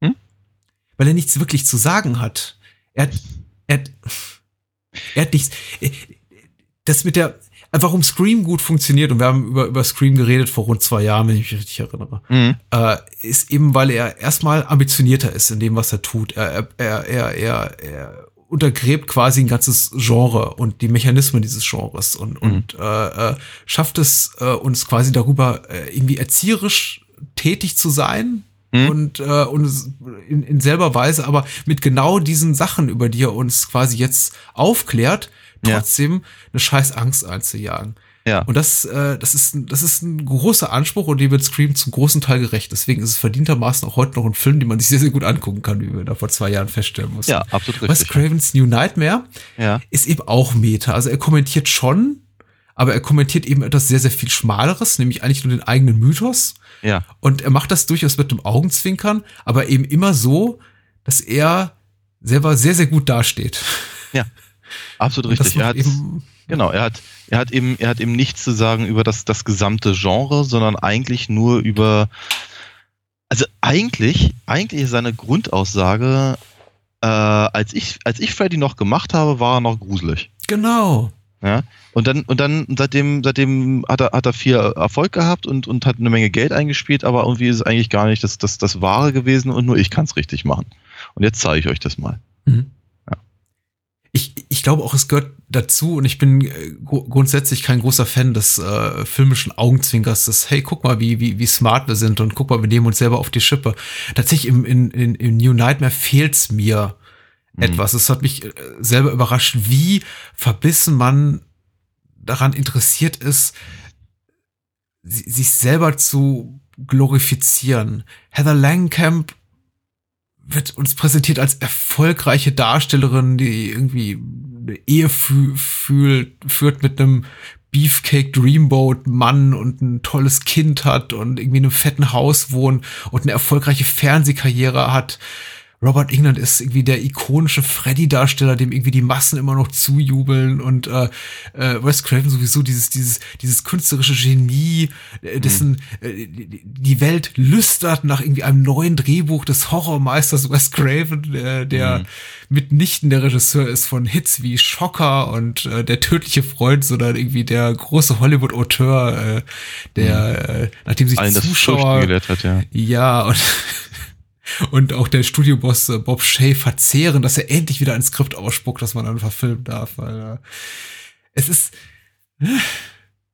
Hm? weil er nichts wirklich zu sagen hat. Er hat, er hat, er hat nichts. äh, Das mit der, warum Scream gut funktioniert, und wir haben über, über Scream geredet vor rund zwei Jahren, wenn ich mich richtig erinnere Mhm. äh, ist eben, weil er erstmal ambitionierter ist in dem, was er tut. Er, er, er, er, er untergräbt quasi ein ganzes Genre und die Mechanismen dieses Genres und, Mhm. und äh, äh, schafft es äh, uns quasi darüber äh, irgendwie erzieherisch tätig zu sein. Mhm. Und, äh, und in, in selber Weise, aber mit genau diesen Sachen, über die er uns quasi jetzt aufklärt, Ja. trotzdem eine scheiß Angst einzujagen. Ja. Und das, äh, das, ist, ein- das ist ein großer Anspruch und dem wird Scream zum großen Teil gerecht. Deswegen ist es verdientermaßen auch heute noch ein Film, den man sich sehr, sehr gut angucken kann, wie wir da vor zwei Jahren feststellen mussten. Ja, absolut richtig. Cravens New Nightmare Ja. ist eben auch Meta. Also er kommentiert schon, aber er kommentiert eben etwas sehr, sehr viel Schmaleres, nämlich eigentlich nur den eigenen Mythos. Ja. Und er macht das durchaus mit dem Augenzwinkern, aber eben immer so, dass er selber sehr, sehr gut dasteht. Ja. Absolut richtig. Er hat, eben, genau, er hat, er hat eben, er hat eben nichts zu sagen über das, das gesamte Genre, sondern eigentlich nur über, also eigentlich, eigentlich ist seine Grundaussage, äh, als ich, als ich Freddy noch gemacht habe, war er noch gruselig. genau. Ja. Und dann, und dann, seitdem, seitdem hat er, hat er viel Erfolg gehabt und, und hat eine Menge Geld eingespielt, aber irgendwie ist es eigentlich gar nicht das, das, das Wahre gewesen und nur ich kann es richtig machen. Und jetzt zeige ich euch das mal. Mhm. Ich, glaube auch, es gehört dazu und ich bin äh, gru- grundsätzlich kein großer Fan des äh, filmischen Augenzwinkers, des, hey, guck mal, wie, wie, wie smart wir sind und guck mal, wir nehmen uns selber auf die Schippe. Tatsächlich im, in, in, im New Nightmare fehlt's mir Mhm. etwas. Es hat mich äh, selber überrascht, wie verbissen man daran interessiert ist, si- sich selber zu glorifizieren. Heather Langenkamp wird uns präsentiert als erfolgreiche Darstellerin, die irgendwie eine Ehe fü fühlt, führt mit einem Beefcake Dreamboat Mann und ein tolles Kind hat und irgendwie in einem fetten Haus wohnt und eine erfolgreiche Fernsehkarriere hat. Robert England ist irgendwie der ikonische Freddy-Darsteller, dem irgendwie die Massen immer noch zujubeln und äh, äh, Wes Craven sowieso dieses dieses dieses künstlerische Genie, äh, dessen äh, die, Welt lüstert nach irgendwie einem neuen Drehbuch des Horrormeisters Wes Craven, äh, der mitnichten der Regisseur ist von Hits wie Schocker und äh, der tödliche Freund, sondern irgendwie der große Hollywood-Auteur, äh, der äh, nachdem sich Allen das Zuschauer gelehrt hat, ja. ja, und und auch der Studioboss äh, Bob Shea verzehren, dass er endlich wieder ein Skript ausspuckt, das man dann verfilmen darf, weil äh, es ist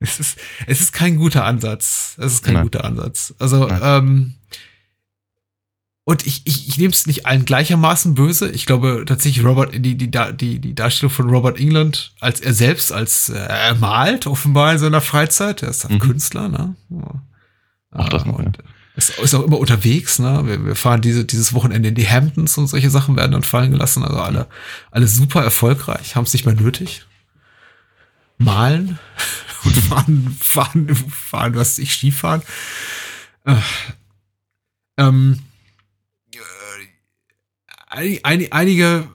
es ist es ist kein guter Ansatz. Es ist kein Nein. guter Ansatz. Also Nein. ähm, und ich, ich, ich nehme es nicht allen gleichermaßen böse. Ich glaube tatsächlich, Robert, die, die, die, die Darstellung von Robert England, als er selbst, als äh, er malt, offenbar in seiner Freizeit, er ist ein Mhm. Künstler, ne? Ja. Ach, das Äh, noch, und ist, ist auch immer unterwegs, ne? Wir, wir fahren diese, dieses Wochenende in die Hamptons und solche Sachen werden dann fallen gelassen. Also alle, alle super erfolgreich, haben es nicht mehr nötig. Malen und fahren, fahren, fahren, was ich, Skifahren. Äh, ähm, äh, ein, einige,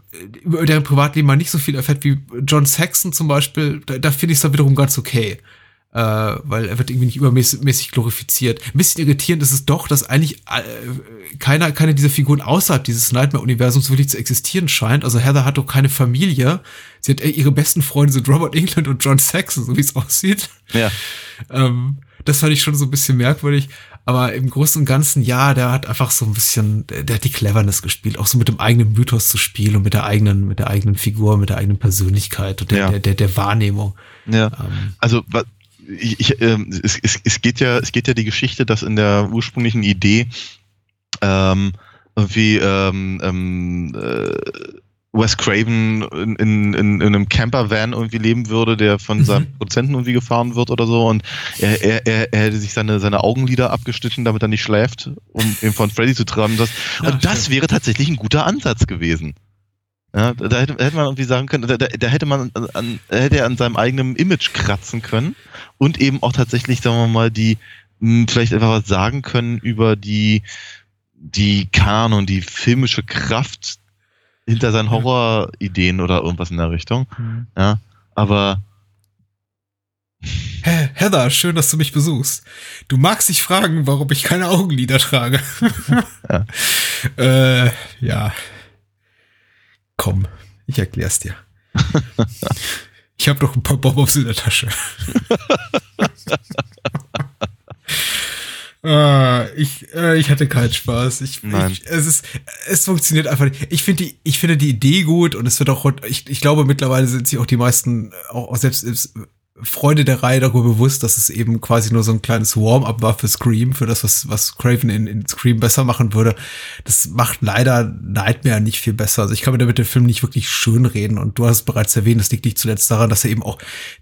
über deren Privatleben man nicht so viel erfährt wie John Saxon zum Beispiel, da, da finde ich es dann wiederum ganz okay. Äh, weil er wird irgendwie nicht übermäßig mäßig glorifiziert. Ein bisschen irritierend ist es doch, dass eigentlich äh, keiner, keine dieser Figuren außerhalb dieses Nightmare-Universums wirklich zu existieren scheint. Also Heather hat doch keine Familie. Sie hat äh, ihre besten Freunde sind Robert England und John Saxon, so wie es aussieht. Ja. Ähm, das fand ich schon so ein bisschen merkwürdig. Aber im Großen und Ganzen, ja, der hat einfach so ein bisschen, der, der hat die Cleverness gespielt, auch so mit dem eigenen Mythos zu spielen und mit der eigenen, mit der eigenen Figur, mit der eigenen Persönlichkeit und der, Ja. der, der, der Wahrnehmung. Ja. Ähm, Also ich, ich, ähm, es, es, es geht ja, es geht ja die Geschichte, dass in der ursprünglichen Idee ähm, irgendwie ähm, ähm, äh, Wes Craven in, in, in, in einem Campervan irgendwie leben würde, der von Mhm. seinem Produzenten irgendwie gefahren wird oder so und er, er, er, er hätte sich seine, seine Augenlider abgeschnitten, damit er nicht schläft, um ihn von Freddy zu treiben. Das, und das wäre tatsächlich ein guter Ansatz gewesen. Ja, da hätte, hätte man irgendwie sagen können, da, da, hätte man an, hätte er an seinem eigenen Image kratzen können und eben auch tatsächlich, sagen wir mal, die mh, vielleicht einfach was sagen können über die die Kanon, die filmische Kraft hinter seinen Horrorideen oder irgendwas in der Richtung. Ja, aber He- Heather, schön, dass du mich besuchst. Du magst dich fragen, warum ich keine Augenlider trage. Ja. äh, ja. Komm, ich erklär's dir. ich habe doch ein paar Bonbons in der Tasche. Äh, ich, äh, ich hatte keinen Spaß. Ich, Nein. ich, es ist, es funktioniert einfach nicht. Ich finde die, ich finde die Idee gut und es wird auch, ich, ich glaube mittlerweile sind sich auch die meisten, auch, auch selbst selbst Freunde der Reihe darüber bewusst, dass es eben quasi nur so ein kleines Warm-up war für Scream, für das, was, was Craven in, in Scream besser machen würde. Das macht leider Nightmare nicht viel besser. Also ich kann mir damit den Film nicht wirklich schön reden und du hast es bereits erwähnt, das liegt nicht zuletzt daran, dass er eben auch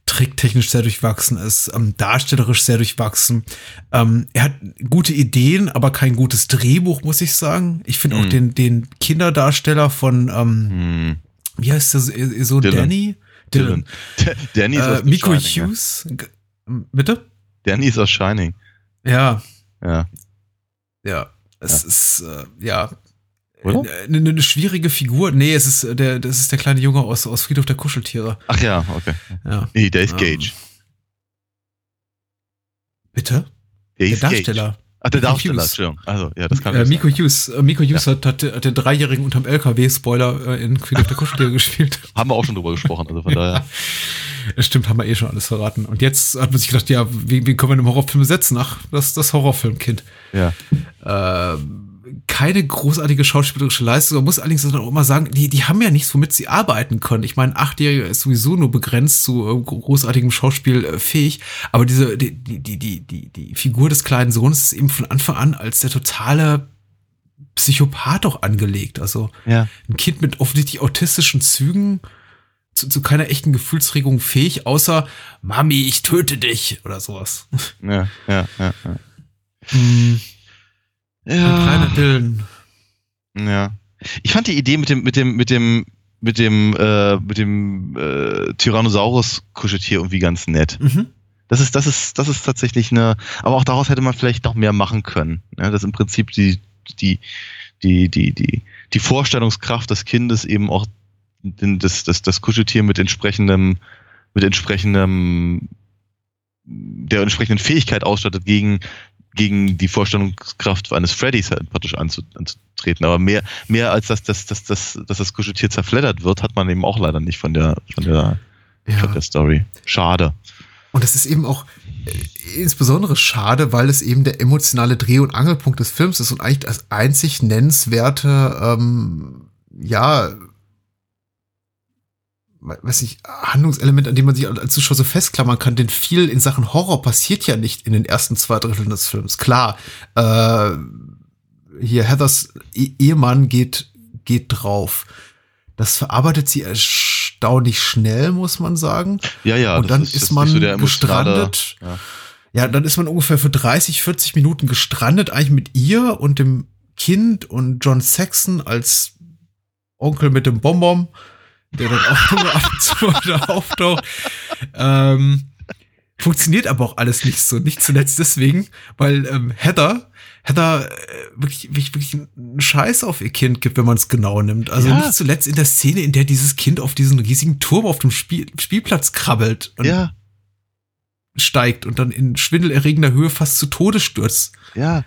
tricktechnisch sehr durchwachsen ist, ähm, darstellerisch sehr durchwachsen. Ähm, er hat gute Ideen, aber kein gutes Drehbuch, muss ich sagen. Ich finde auch Mhm. den, den Kinderdarsteller von, ähm, hm, wie heißt der so- so Dylan. Danny? Dylan. Danny ist Äh, aus Miko Shining, Hughes. G- Bitte? Ja. Danny ist aus Shining. Ja, Ja. ja. Es ist, äh, ja. Oder? Eine, eine schwierige Figur. Nee, es ist äh, der, das ist der kleine Junge aus, aus Friedhof der Kuscheltiere. Ach ja, okay. Ja. Nee, der ist Ähm, Gage. Bitte? Der, Der ist Gage. Ach, der Miko Darsteller, Hughes. Entschuldigung. Also, ja, das kann Äh, ich Miko Hughes, äh, Miko Hughes hat, hat, hat den Dreijährigen unterm LKW-Spoiler äh, in Friedhof der Kuscheltiere gespielt. Haben wir auch schon drüber gesprochen, also von daher. Das stimmt, haben wir eh schon alles verraten. Und jetzt hat man sich gedacht, ja, wie, wie können wir einen Horrorfilm setzen? Ach, das das Horrorfilmkind. Ja. Ähm, keine großartige schauspielerische Leistung. Man muss allerdings auch immer sagen, die, die haben ja nichts, womit sie arbeiten können. Ich meine, ein Achtjähriger ist sowieso nur begrenzt zu äh, großartigem Schauspiel äh, fähig, aber diese, die, die, die, die, die, die Figur des kleinen Sohnes ist eben von Anfang an als der totale Psychopath auch angelegt. Also Ja. ein Kind mit offensichtlich autistischen Zügen, zu, zu keiner echten Gefühlsregung fähig, außer Mami, ich töte dich oder sowas. Ja, ja, ja. ja. Hm, Ja. Dylan. ja. Ich fand die Idee mit dem, mit dem, mit dem, mit dem, äh, mit dem äh, Tyrannosaurus-Kuscheltier irgendwie ganz nett. Mhm. Das ist, das ist, das ist tatsächlich eine, aber auch daraus hätte man vielleicht noch mehr machen können. Ja, dass im Prinzip die, die, die, die, die, die Vorstellungskraft des Kindes eben auch den, das, das, das Kuscheltier mit entsprechendem, mit entsprechendem, der entsprechenden Fähigkeit ausstattet, gegen, gegen die Vorstellungskraft eines Freddys halt praktisch anzu, anzutreten. Aber mehr, mehr als dass, dass, dass, dass, dass das Kuscheltier zerfleddert wird, hat man eben auch leider nicht von der, von der, von Ja. der Story. Schade. Und das ist eben auch äh, insbesondere schade, weil es eben der emotionale Dreh- und Angelpunkt des Films ist und eigentlich das einzig nennenswerte, ähm, ja, weiß nicht, Handlungselement, an dem man sich als Zuschauer so festklammern kann, denn viel in Sachen Horror passiert ja nicht in den ersten zwei Dritteln des Films. Klar, äh, hier Heathers E- Ehemann geht, geht drauf. Das verarbeitet sie erstaunlich schnell, muss man sagen. Ja, ja. und dann das ist, man so gestrandet. Ja. Ja, dann ist man ungefähr für 30, 40 Minuten gestrandet, eigentlich mit ihr und dem Kind und John Saxon als Onkel mit dem Bonbon, der dann auch nur ab und zu da auftaucht. Ähm, funktioniert aber auch alles nicht so. Nicht zuletzt deswegen, weil ähm, Heather, Heather äh, wirklich, wirklich, wirklich einen Scheiß auf ihr Kind gibt, wenn man es genau nimmt. Also Ja. nicht zuletzt in der Szene, in der dieses Kind auf diesen riesigen Turm auf dem Spiel, Spielplatz krabbelt und Ja, steigt und dann in schwindelerregender Höhe fast zu Tode stürzt. ja.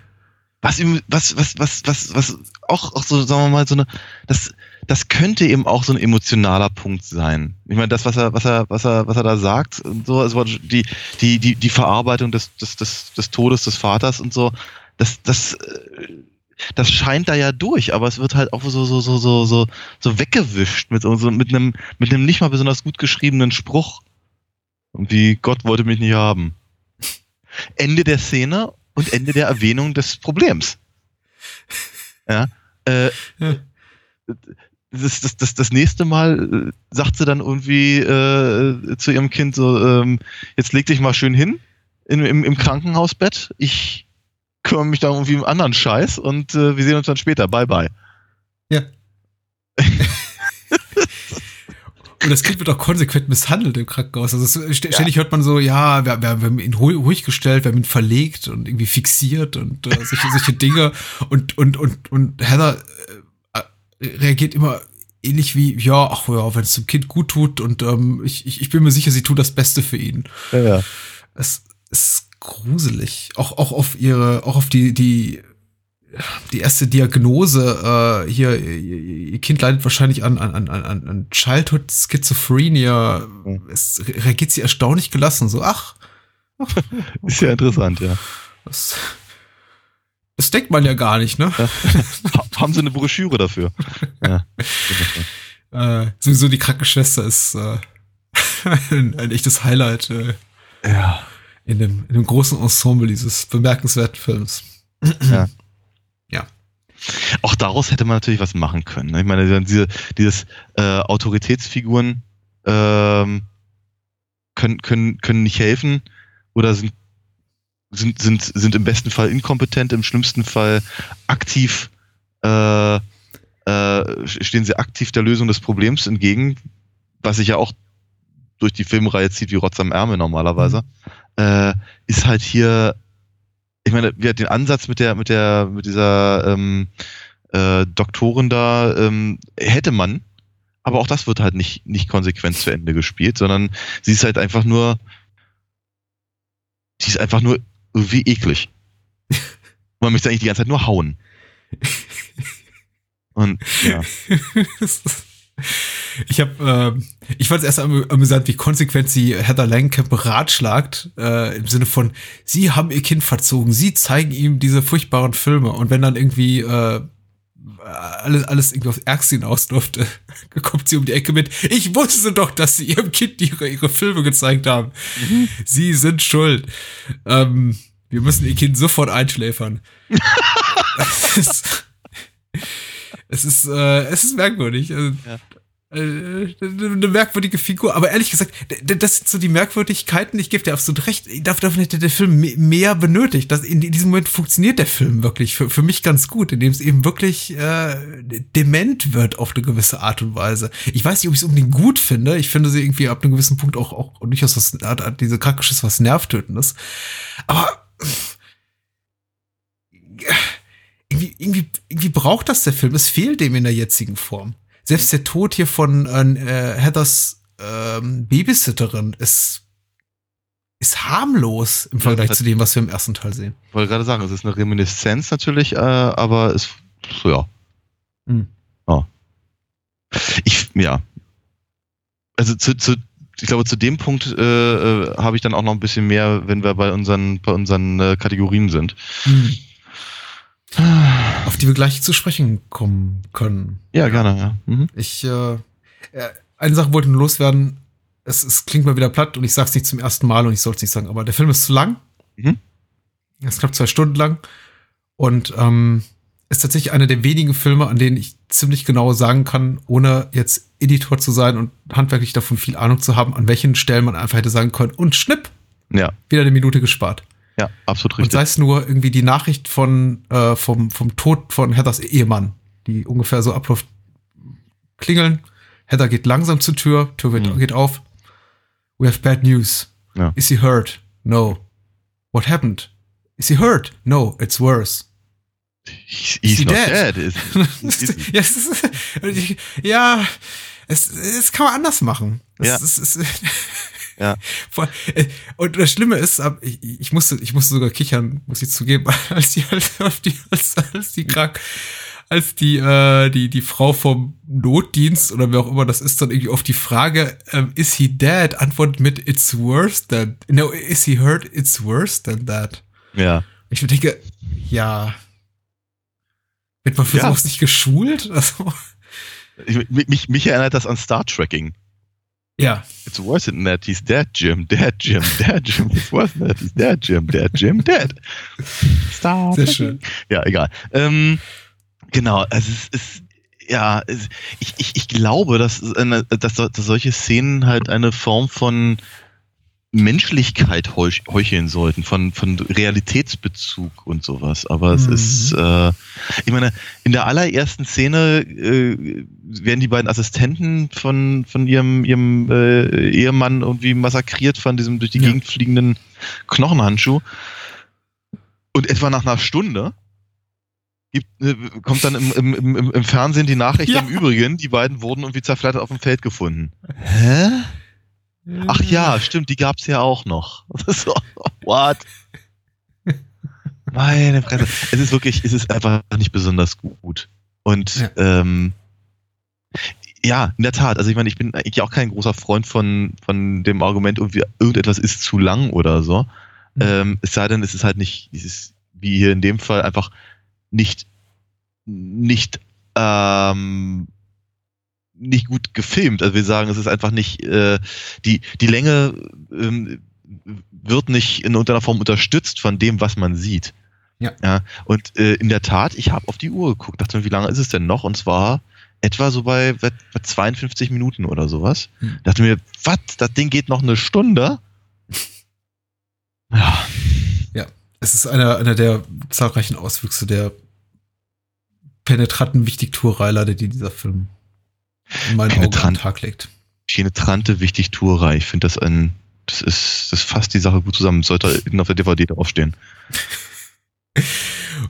Was ihm, was, was, was, was, was auch, auch so, sagen wir mal, so eine, das, das könnte eben auch so ein emotionaler Punkt sein. Ich meine, das, was er, was er, was er, was er da sagt und so, also die, die, die, die Verarbeitung des, des, des, des Todes des Vaters und so, das, das, äh, das scheint da ja durch, aber es wird halt auch so, so, so, so, so, so weggewischt mit so, mit einem, mit einem nicht mal besonders gut geschriebenen Spruch. Und wie Gott wollte mich nicht haben. Ende der Szene und Ende der Erwähnung des Problems. Ja. Äh, Ja. Das, das, das, das nächste Mal äh, sagt sie dann irgendwie äh, zu ihrem Kind so, ähm, jetzt leg dich mal schön hin in, im, im Krankenhausbett. Ich kümmere mich da irgendwie um anderen Scheiß und äh, wir sehen uns dann später. Bye bye. Ja. Und das Kind wird auch konsequent misshandelt im Krankenhaus. Also ständig hört man so, ja, wir, wir, haben ihn ruhig, ruhig gestellt, wir haben ihn verlegt und irgendwie fixiert und äh, solche, solche Dinge. Und, und, und, und Heather äh, reagiert immer ähnlich wie, ja, ach ja, wenn es dem Kind gut tut und ähm, ich, ich, ich bin mir sicher, sie tut das Beste für ihn. Ja, ja. Es ist gruselig. Auch, auch auf ihre, auch auf die, die, die erste Diagnose, äh, hier, ihr, ihr Kind leidet wahrscheinlich an, an, an, an, an Childhood Schizophrenia. Mhm. Es reagiert sie erstaunlich gelassen. So, ach, Ist ja interessant, ja. das, das denkt man ja gar nicht, ne? Ha- Haben sie eine Broschüre dafür? Ja. Äh, sowieso die Krankenschwester ist äh, ein, ein echtes Highlight äh, ja. in, dem, in dem großen Ensemble dieses bemerkenswerten Films. Ja. Ja. Auch daraus hätte man natürlich was machen können. ne? Ich meine, diese, dieses äh, Autoritätsfiguren ähm, können, können, können nicht helfen oder sind, sind, sind, sind im besten Fall inkompetent, im schlimmsten Fall aktiv, äh, äh, stehen sie aktiv der Lösung des Problems entgegen, was sich ja auch durch die Filmreihe zieht wie Rotz am Ärmel normalerweise, äh, ist halt hier ich meine, wir den Ansatz mit der, mit der, mit dieser ähm, äh, Doktorin da ähm, hätte man, aber auch das wird halt nicht, nicht konsequent zu Ende gespielt, sondern sie ist halt einfach nur, sie ist einfach nur irgendwie eklig. Man möchte eigentlich die ganze Zeit nur hauen. Und ja, Ich habe, ähm, ich fand es erst am- amüsant, wie konsequent sie Heather Langenkamp beratschlagt, äh, im Sinne von, sie haben ihr Kind verzogen, sie zeigen ihm diese furchtbaren Filme und wenn dann irgendwie äh, alles, alles irgendwie aufs Ärgste hinaus durfte, kommt sie um die Ecke mit, ich wusste doch, dass sie ihrem Kind ihre, ihre Filme gezeigt haben. Sie sind schuld. Ähm, wir müssen ihr Kind sofort einschläfern. es ist, es ist, äh, es ist merkwürdig. Also, Ja. äh, eine merkwürdige Figur, aber ehrlich gesagt, das sind so die Merkwürdigkeiten, ich gebe dir absolut recht, Dav- davon hätte der Film me- mehr benötigt. Das, in diesem Moment funktioniert der Film wirklich für, für mich ganz gut, indem es eben wirklich äh, dement wird auf eine gewisse Art und Weise. Ich weiß nicht, ob ich es unbedingt gut finde, ich finde sie irgendwie ab einem gewissen Punkt auch, auch durchaus was, diese Krankenschiss was Nervtötendes, aber irgendwie, irgendwie, braucht das der Film. Es fehlt dem in der jetzigen Form. Selbst der Tod hier von äh, Heathers ähm, Babysitterin ist, ist harmlos im Vergleich das- zu dem, was wir im ersten Teil sehen. ich wollte gerade sagen, es ist eine Reminiszenz natürlich, äh, aber es, ja, Hm. Ich, ja. Also zu, zu, ich glaube, zu dem Punkt äh, äh, habe ich dann auch noch ein bisschen mehr, wenn wir bei unseren, bei unseren äh, Kategorien sind. Hm. Auf die wir gleich zu sprechen kommen können. Ja, gerne, ja. Mhm. Ich, äh, äh, eine Sache wollte nur loswerden. Es, es klingt mal wieder platt und ich sag's nicht zum ersten Mal und ich soll es nicht sagen, aber der Film ist zu lang. Mhm. Er ist knapp zwei Stunden lang und ähm, ist tatsächlich einer der wenigen Filme, an denen ich ziemlich genau sagen kann, ohne jetzt Editor zu sein und handwerklich davon viel Ahnung zu haben, an welchen Stellen man einfach hätte sagen können und schnipp, Ja, wieder eine Minute gespart. Ja, absolut Und richtig. sei es nur irgendwie die Nachricht von, äh, vom, vom Tod von Heathers Ehemann, die ungefähr so abläuft, klingeln. Heather geht langsam zur Tür, Tür wird, Mhm. geht auf. We have bad news. Ja. Is he hurt? No. What happened? Is he hurt? No, it's worse. He's, Is he not dead? dead. Ja, es kann man anders machen. Es, Ja. es, Ja. Äh, Und das Schlimme ist, ich, musste, ich musste sogar kichern, muss ich zugeben, als die, als, die, als, als die krank, als die, äh, die, die Frau vom Notdienst oder wer auch immer das ist, dann irgendwie auf die Frage, ähm, is he dead, antwortet mit, it's worse than, no, is he hurt, it's worse than that. ja. Ich denke, ja, wird man für Ja. sowas nicht geschult? Also, Ich, mich, mich erinnert das an Star Trekking. Ja. It's worse than that. He's dead, Jim. Dead, Jim. Dead, Jim. It's worse than that. He's dead, Jim. Dead, Jim. Dead. Star Sehr schön. Ja, egal. Ähm, genau, also es ist, ja, es, ich, ich, ich glaube, dass, eine, dass, dass solche Szenen halt eine Form von Menschlichkeit heuch, heucheln sollten, von, von Realitätsbezug und sowas. Aber es Mhm. ist, äh, ich meine, in der allerersten Szene äh, werden die beiden Assistenten von, von ihrem, ihrem äh, Ehemann irgendwie massakriert von diesem durch die Ja. Gegend fliegenden Knochenhandschuh. Und etwa nach einer Stunde gibt, äh, kommt dann im, im, im, im Fernsehen die Nachricht Ja. im Übrigen, die beiden wurden irgendwie zerfleddert auf dem Feld gefunden. Hä? Ach ja, stimmt, die gab's ja auch noch. so, what? Meine Fresse. Es ist wirklich, es ist einfach nicht besonders gut. Und Ja. ähm, ja, in der Tat. Also ich meine, ich bin eigentlich auch kein großer Freund von, von dem Argument, irgendwie irgendetwas ist zu lang oder so. Mhm. Ähm, es sei denn, es ist halt nicht, es ist wie hier in dem Fall einfach nicht, nicht, ähm, nicht gut gefilmt. Also wir sagen, es ist einfach nicht, äh, die, die Länge ähm, wird nicht in irgendeiner Form unterstützt von dem, was man sieht. Ja. ja und äh, in der Tat, ich habe auf die Uhr geguckt, dachte mir, wie lange ist es denn noch? Und zwar etwa so bei, bei 52 Minuten oder sowas. Hm. Dachte mir, was, das Ding geht noch eine Stunde? Ja, Es ist einer, einer der zahlreichen Auswüchse der penetranten Wichtigtuerei, die dieser Film in meinen Augen an den Penetrant. Tag legt. penetrante Wichtigtuerei. Ich finde das ein, das ist, das fasst die Sache gut zusammen. Sollte hinten auf der DVD draufstehen.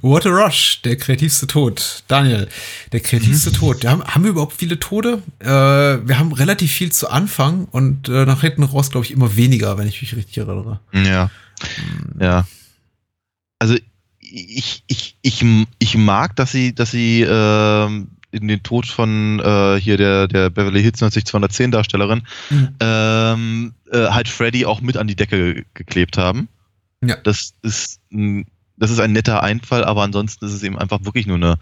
What a Rush, der kreativste Tod. Daniel, der kreativste Mhm. Tod. Haben, haben wir überhaupt viele Tode? Äh, wir haben relativ viel zu Anfang und äh, nach hinten raus, glaube ich, immer weniger, wenn ich mich richtig erinnere. Ja. Ja. Also ich, ich, ich, ich mag, dass sie, dass sie ähm, in den Tod von äh, hier der, der Beverly Hills 90210 Darstellerin Mhm. ähm, äh, halt Freddy auch mit an die Decke ge- geklebt haben. Ja. Das ist ein, das ist ein netter Einfall, aber ansonsten ist es eben einfach wirklich nur eine,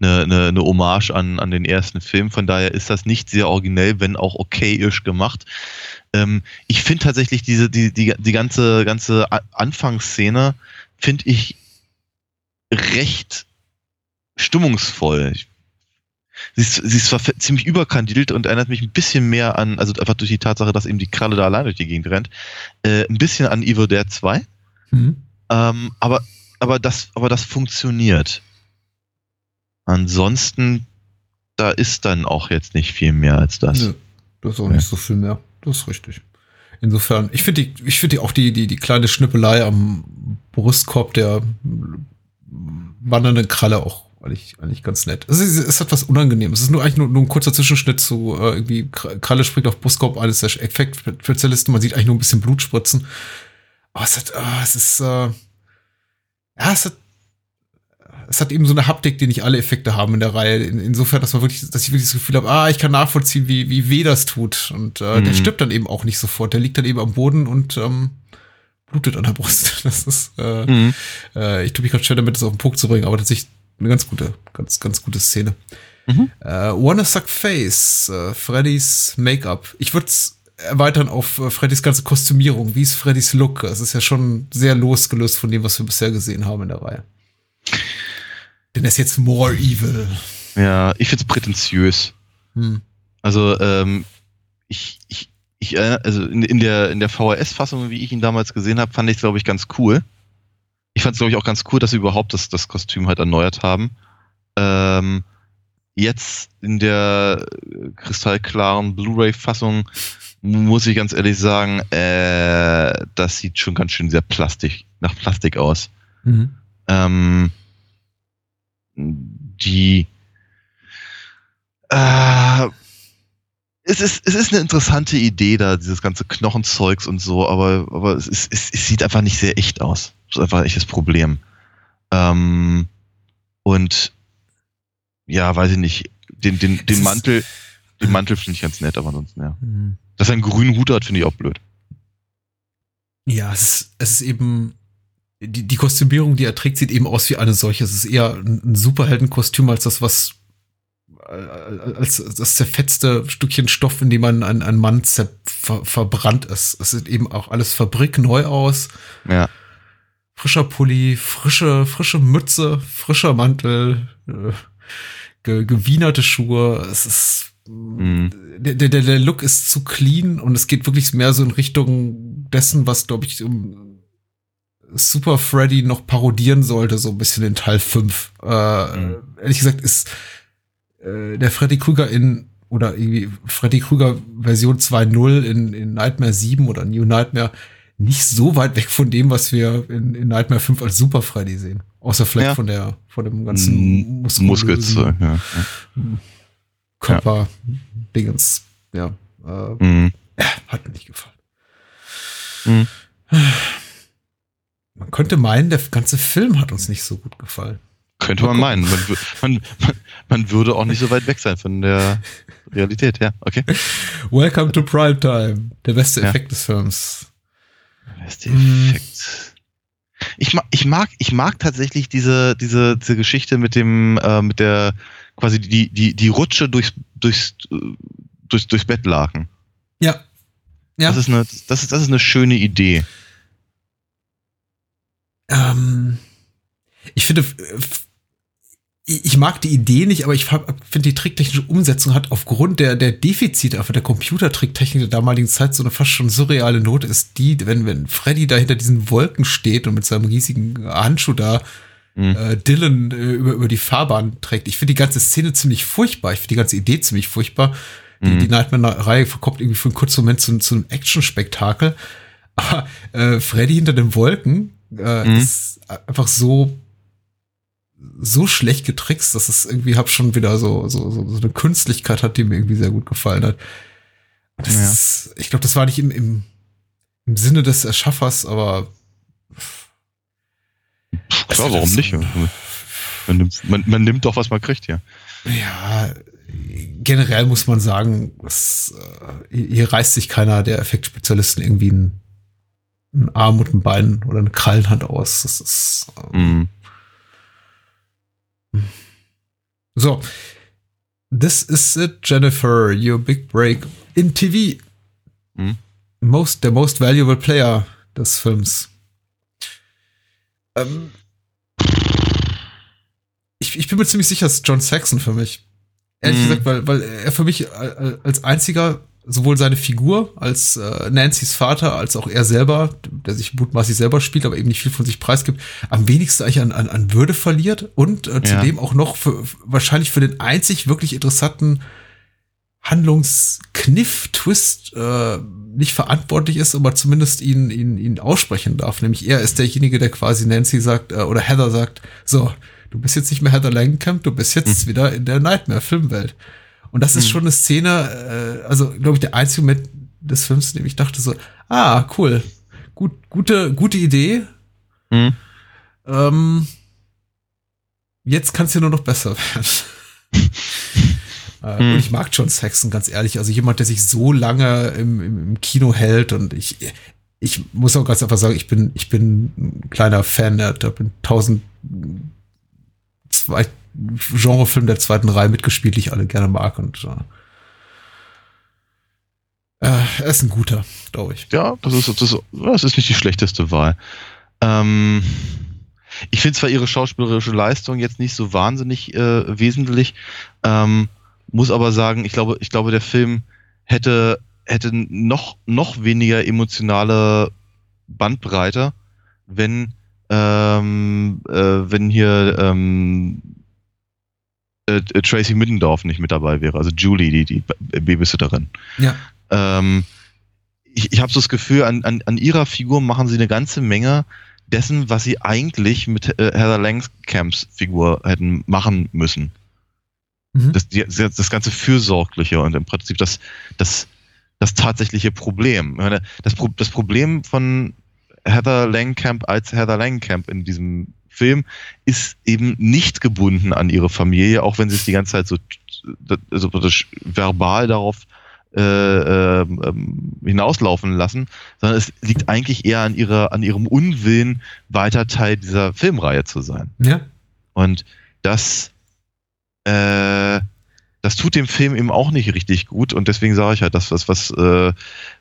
eine, eine, eine Hommage an, an den ersten Film. Von daher ist das nicht sehr originell, wenn auch okayisch gemacht. Ähm, ich finde tatsächlich diese, die, die, die ganze, ganze Anfangsszene finde ich recht stimmungsvoll. Ich, sie, ist, sie ist zwar ziemlich überkandidelt und erinnert mich ein bisschen mehr an, also einfach durch die Tatsache, dass eben die Kralle da allein durch die Gegend rennt, äh, ein bisschen an Evil Dead 2. Mhm. Ähm, aber, aber, das, aber das funktioniert. Ansonsten, da ist dann auch jetzt nicht viel mehr als das. Nö, das ist auch Ja. nicht so viel mehr. Das ist richtig. Insofern, ich finde die, ich finde auch die, die, die kleine Schnippelei am Brustkorb der wandernden Kralle auch eigentlich, eigentlich ganz nett. Es ist, es hat was unangenehm. Es ist nur eigentlich nur, nur ein kurzer Zwischenschnitt zu äh, irgendwie Kr- Kralle springt auf Brustkorb eines der Effektspezialisten. Man sieht eigentlich nur ein bisschen Blut spritzen. Aber es hat, ah, es ist, äh, ja, es hat, es hat eben so eine Haptik, die nicht alle Effekte haben in der Reihe. In, insofern, dass man wirklich, dass ich wirklich das Gefühl habe, ah, ich kann nachvollziehen, wie, wie weh das tut. Und äh, der Mhm. stirbt dann eben auch nicht sofort. Der liegt dann eben am Boden und ähm, blutet an der Brust. Das ist, äh, Mhm. äh, ich tue mich gerade schwer damit, das auf den Punkt zu bringen, aber tatsächlich eine ganz gute, ganz, ganz gute Szene. Mhm. Äh, Wanna Suck Face, äh, Freddys Make-up. Ich würde es erweitern auf äh, Freddys ganze Kostümierung. Wie ist Freddys Look? Es ist ja schon sehr losgelöst von dem, was wir bisher gesehen haben in der Reihe. Denn er ist jetzt more evil. Ja, ich find's prätentiös. Hm. Also, ähm, ich, ich, ich, äh, also in, in der, in der VHS-Fassung, wie ich ihn damals gesehen habe, fand ich glaube ich, ganz cool. Ich fand es, glaube ich, auch ganz cool, dass sie überhaupt das, das Kostüm halt erneuert haben. Ähm, jetzt in der äh, kristallklaren Blu-ray-Fassung muss ich ganz ehrlich sagen, äh, das sieht schon ganz schön sehr plastik, nach Plastik aus. Mhm. Ähm, die äh, es ist, es ist eine interessante Idee da, dieses ganze Knochenzeugs und so, aber, aber es, ist, es, es sieht einfach nicht sehr echt aus. Das ist einfach ein echtes Problem. Ähm, und ja, weiß ich nicht, den, den, den Mantel, den Mantel finde ich ganz nett, aber ansonsten, ja. Mhm. Dass er einen grünen Hut hat, finde ich auch blöd. Ja, es ist, es ist eben, die, die Kostümierung, die er trägt, sieht eben aus wie eine solche. Es ist eher ein Superheldenkostüm als das, was äh, als das zerfetzte Stückchen Stoff, in dem man ein, ein Mann zer, ver, verbrannt ist. Es sieht eben auch alles fabrikneu aus. Ja. Frischer Pulli, frische, frische Mütze, frischer Mantel, äh, ge, gewienerte Schuhe. Es ist Mhm. der, der, der Look ist zu clean und es geht wirklich mehr so in Richtung dessen, was, glaube ich, um Super Freddy noch parodieren sollte, so ein bisschen in Teil 5. Äh, Mhm. Ehrlich gesagt ist äh, der Freddy Krüger in oder irgendwie Freddy Krüger Version 2.0 in, in Nightmare 7 oder New Nightmare nicht so weit weg von dem, was wir in, in Nightmare 5 als Super Freddy sehen. Außer vielleicht Ja. von der, von dem ganzen Mm, muskulösen- Muskelzeug, ja. Körper-Dingens. Ja. Äh, Mhm. hat mir nicht gefallen. Mhm. Man könnte meinen, der ganze Film hat uns nicht so gut gefallen. Könnte man meinen. Man, man, man, würde auch nicht so weit weg sein von der Realität, ja, okay. Welcome to Primetime. Der beste Ja. Effekt des Films. Der Mhm. Effekt? Ich mag, ich mag, ich mag tatsächlich diese, diese, diese Geschichte mit dem, äh, mit der, quasi die, die, die Rutsche durchs, durchs, durchs, durchs Bettlaken. Ja. Ja. Das ist eine, das ist, das ist eine schöne Idee. Ähm, ich finde, ich mag die Idee nicht, aber ich finde, die tricktechnische Umsetzung hat aufgrund der, der Defizite einfach der Computertricktechnik der damaligen Zeit so eine fast schon surreale Note ist die, wenn, wenn Freddy da hinter diesen Wolken steht und mit seinem riesigen Handschuh da Mhm. äh, Dylan äh, über, über die Fahrbahn trägt. Ich finde die ganze Szene ziemlich furchtbar. Ich finde die ganze Idee ziemlich furchtbar. Die, Mhm. die Nightmare-Reihe verkommt irgendwie für einen kurzen Moment zu, zu einem Action-Spektakel. Aber äh, Freddy hinter den Wolken äh, Mhm. ist einfach so so schlecht getrickst, dass es irgendwie hab schon wieder so, so, so, so eine Künstlichkeit hat, die mir irgendwie sehr gut gefallen hat. Das Ja. ist, ich glaube, das war nicht im, im, im Sinne des Erschaffers, aber Klar, warum nicht? Man nimmt, man, man nimmt doch, was man kriegt, ja. Ja, generell muss man sagen, es, äh, hier- reißt sich keiner der Effektspezialisten irgendwie einen, einen Arm und ein Bein oder eine Krallenhand aus. Das ist ähm, Mhm. So. This is it, Jennifer. Your big break in TV. Mhm. Most, der most valuable player des Films. Ähm, ich, ich bin mir ziemlich sicher, es ist John Saxon für mich. Ehrlich Mhm. gesagt, weil, weil er für mich al- als einziger sowohl seine Figur als äh, Nancy's Vater als auch er selber, der sich mutmaßlich selber spielt, aber eben nicht viel von sich preisgibt, am wenigsten eigentlich an, an, an Würde verliert und äh, zudem auch noch für, wahrscheinlich für den einzig wirklich interessanten Handlungskniff, Twist äh, nicht verantwortlich ist, aber zumindest ihn, ihn, ihn aussprechen darf. Nämlich er ist derjenige, der quasi Nancy sagt äh, oder Heather sagt, so, du bist jetzt nicht mehr Heather Langenkamp, du bist jetzt wieder in der Nightmare-Filmwelt. Und das ist hm. schon eine Szene, äh, also glaube ich, der einzige Moment des Films, in dem ich dachte so, ah, cool, gut, gute, gute Idee. Hm. Ähm, jetzt kann es ja nur noch besser werden. Äh, hm. Und ich mag John Saxon, ganz ehrlich. Also jemand, der sich so lange im, im Kino hält und ich, ich muss auch ganz einfach sagen, ich bin, ich bin ein kleiner Fan, da bin 1000, Genrefilm der zweiten Reihe mitgespielt, die ich alle gerne mag. Und äh, er ist ein guter, glaube ich. Ja, das ist, das, das ist nicht die schlechteste Wahl. Ähm, ich finde zwar ihre schauspielerische Leistung jetzt nicht so wahnsinnig äh, wesentlich, ähm, muss aber sagen, ich glaube, ich glaube, der Film hätte, hätte noch, noch weniger emotionale Bandbreite, wenn, ähm, äh, wenn hier ähm, äh, Tracy Middendorf nicht mit dabei wäre, also Julie, die, die Babysitterin. Ja. Ähm, ich ich habe so das Gefühl, an, an, an ihrer Figur machen sie eine ganze Menge dessen, was sie eigentlich mit äh, Heather Langcamps Figur hätten machen müssen. Mhm. Das, die, das ganze Fürsorgliche und im Prinzip das, das, das tatsächliche Problem. Meine, Das, Pro das Problem von Heather Langcamp als Heather Langcamp in diesem Film ist eben nicht gebunden an ihre Familie, auch wenn sie es die ganze Zeit so, so praktisch verbal darauf äh, ähm, hinauslaufen lassen, sondern es liegt eigentlich eher an ihrer, an ihrem Unwillen, weiter Teil dieser Filmreihe zu sein. Ja. Und das, äh, das tut dem Film eben auch nicht richtig gut und deswegen sage ich halt, das was, was, äh,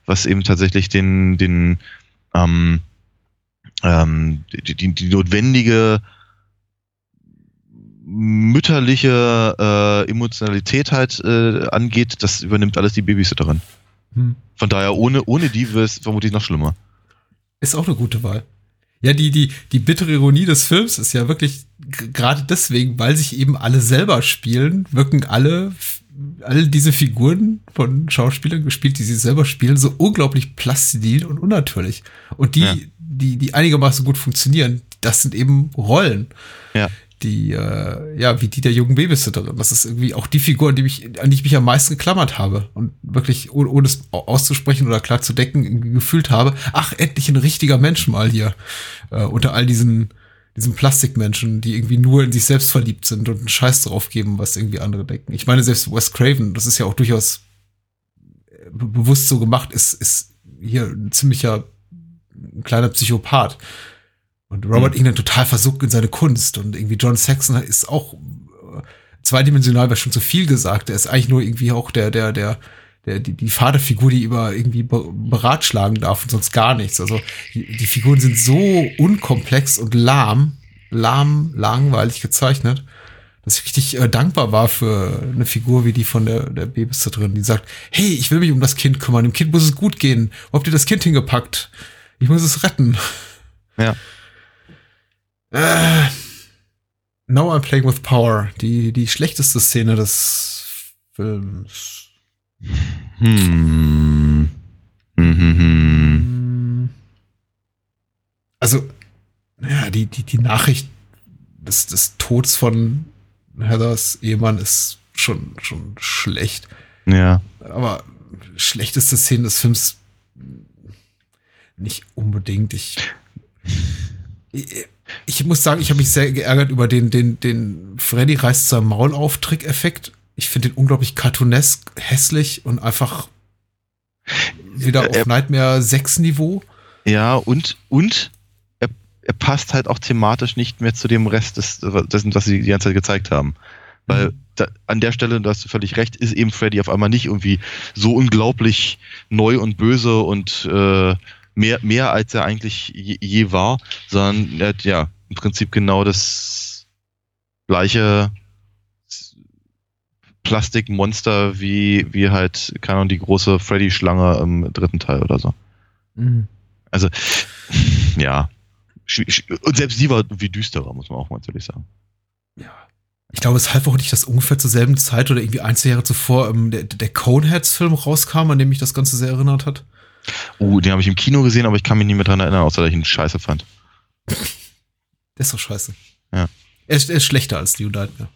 was eben tatsächlich den, den, ähm, ähm, die, die, die notwendige mütterliche äh, Emotionalität halt äh, angeht, das übernimmt alles die Babysitterin. Hm. Von daher, ohne, ohne die wäre es vermutlich noch schlimmer. Ist auch eine gute Wahl. Ja, die, die, die bittere Ironie des Films ist ja wirklich gerade deswegen, weil sich eben alle selber spielen, wirken alle, alle diese Figuren von Schauspielern gespielt, die sie selber spielen, so unglaublich plastilin und unnatürlich. Und die, Ja. Die, die einigermaßen gut funktionieren, das sind eben Rollen. Ja. Die, äh, ja, wie die der jungen Babysitterin. Das ist irgendwie auch die Figur, an die, mich, an die ich mich am meisten geklammert habe. Und wirklich, ohne, ohne es au- auszusprechen oder klar zu decken, gefühlt habe, ach, endlich ein richtiger Mensch mal hier. Äh, unter all diesen, diesen Plastikmenschen, die irgendwie nur in sich selbst verliebt sind und einen Scheiß drauf geben, was irgendwie andere denken. Ich meine, selbst Wes Craven, das ist ja auch durchaus äh, be- bewusst so gemacht, ist, ist hier ein ziemlicher ein kleiner Psychopath. Und Robert Hm. England total versucht in seine Kunst. Und irgendwie John Saxon ist auch äh, zweidimensional, wäre schon zu viel gesagt. Er ist eigentlich nur irgendwie auch der, der, der, der, die, die Vaterfigur, die über irgendwie be- beratschlagen darf und sonst gar nichts. Also die, die Figuren sind so unkomplex und lahm, lahm, langweilig gezeichnet, dass ich richtig äh, dankbar war für eine Figur wie die von der, der Babysitterin, die sagt, hey, ich will mich um das Kind kümmern, dem Kind muss es gut gehen. Wo habt ihr das Kind hingepackt? Ich muss es retten. Ja. Äh, now I'm playing with power. Die, die schlechteste Szene des Films. Hm. Hm, hm, hm. Hm. Also, ja, die, die, die Nachricht des, des Todes von Heathers Ehemann ist schon, schon schlecht. Ja. Aber schlechteste Szene des Films nicht unbedingt. Ich, ich, ich muss sagen, ich habe mich sehr geärgert über den, den, den Freddy reißt sein Maul auf Trick-Effekt. Ich finde den unglaublich cartoonesk, hässlich und einfach wieder auf Äh, Nightmare 6 Niveau. Ja, und, und er, er passt halt auch thematisch nicht mehr zu dem Rest des, dessen, was sie die ganze Zeit gezeigt haben. Weil Mhm. da, an der Stelle, da hast du völlig recht, ist eben Freddy auf einmal nicht irgendwie so unglaublich neu und böse und äh, mehr, mehr als er eigentlich je, je war, sondern er hat ja im Prinzip genau das gleiche Plastikmonster wie, wie halt, keine Ahnung, die große Freddy-Schlange im dritten Teil oder so. Also, ja. Und selbst sie war wie düsterer, muss man auch mal natürlich sagen. Ja. Ich glaube, es half auch nicht, dass ungefähr zur selben Zeit oder irgendwie ein, zwei Jahre zuvor ähm, der, der Coneheads-Film rauskam, an dem mich das Ganze sehr erinnert hat. Uh, den habe ich im Kino gesehen, aber ich kann mich nicht mehr dran erinnern, außer dass ich ihn scheiße fand. Der ist doch scheiße. Ja. Er ist, er ist schlechter als New Nightmare.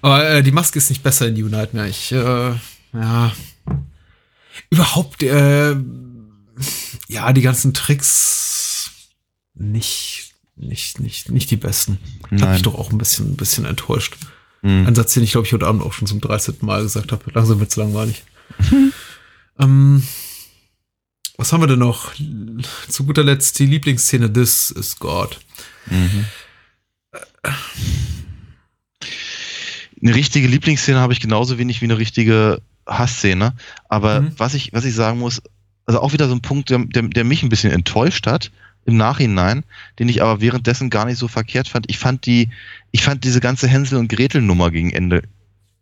Aber äh, die Maske ist nicht besser in New Nightmare. Ich, äh, ja. Überhaupt, äh, ja, die ganzen Tricks nicht, nicht, nicht, nicht die besten. Hat Nein. mich doch auch ein bisschen, ein bisschen enttäuscht. Hm. Ein Satz, den ich glaube ich heute Abend auch schon zum 13. Mal gesagt habe. Langsam wird's langweilig. ähm, was haben wir denn noch? Zu guter Letzt die Lieblingsszene This is God. Mhm. Eine richtige Lieblingsszene habe ich genauso wenig wie eine richtige Hassszene. Aber Mhm. was, ich, was ich sagen muss, also auch wieder so ein Punkt, der, der, der mich ein bisschen enttäuscht hat im Nachhinein, den ich aber währenddessen gar nicht so verkehrt fand. Ich fand die, ich fand diese ganze Hänsel und Gretel Nummer gegen Ende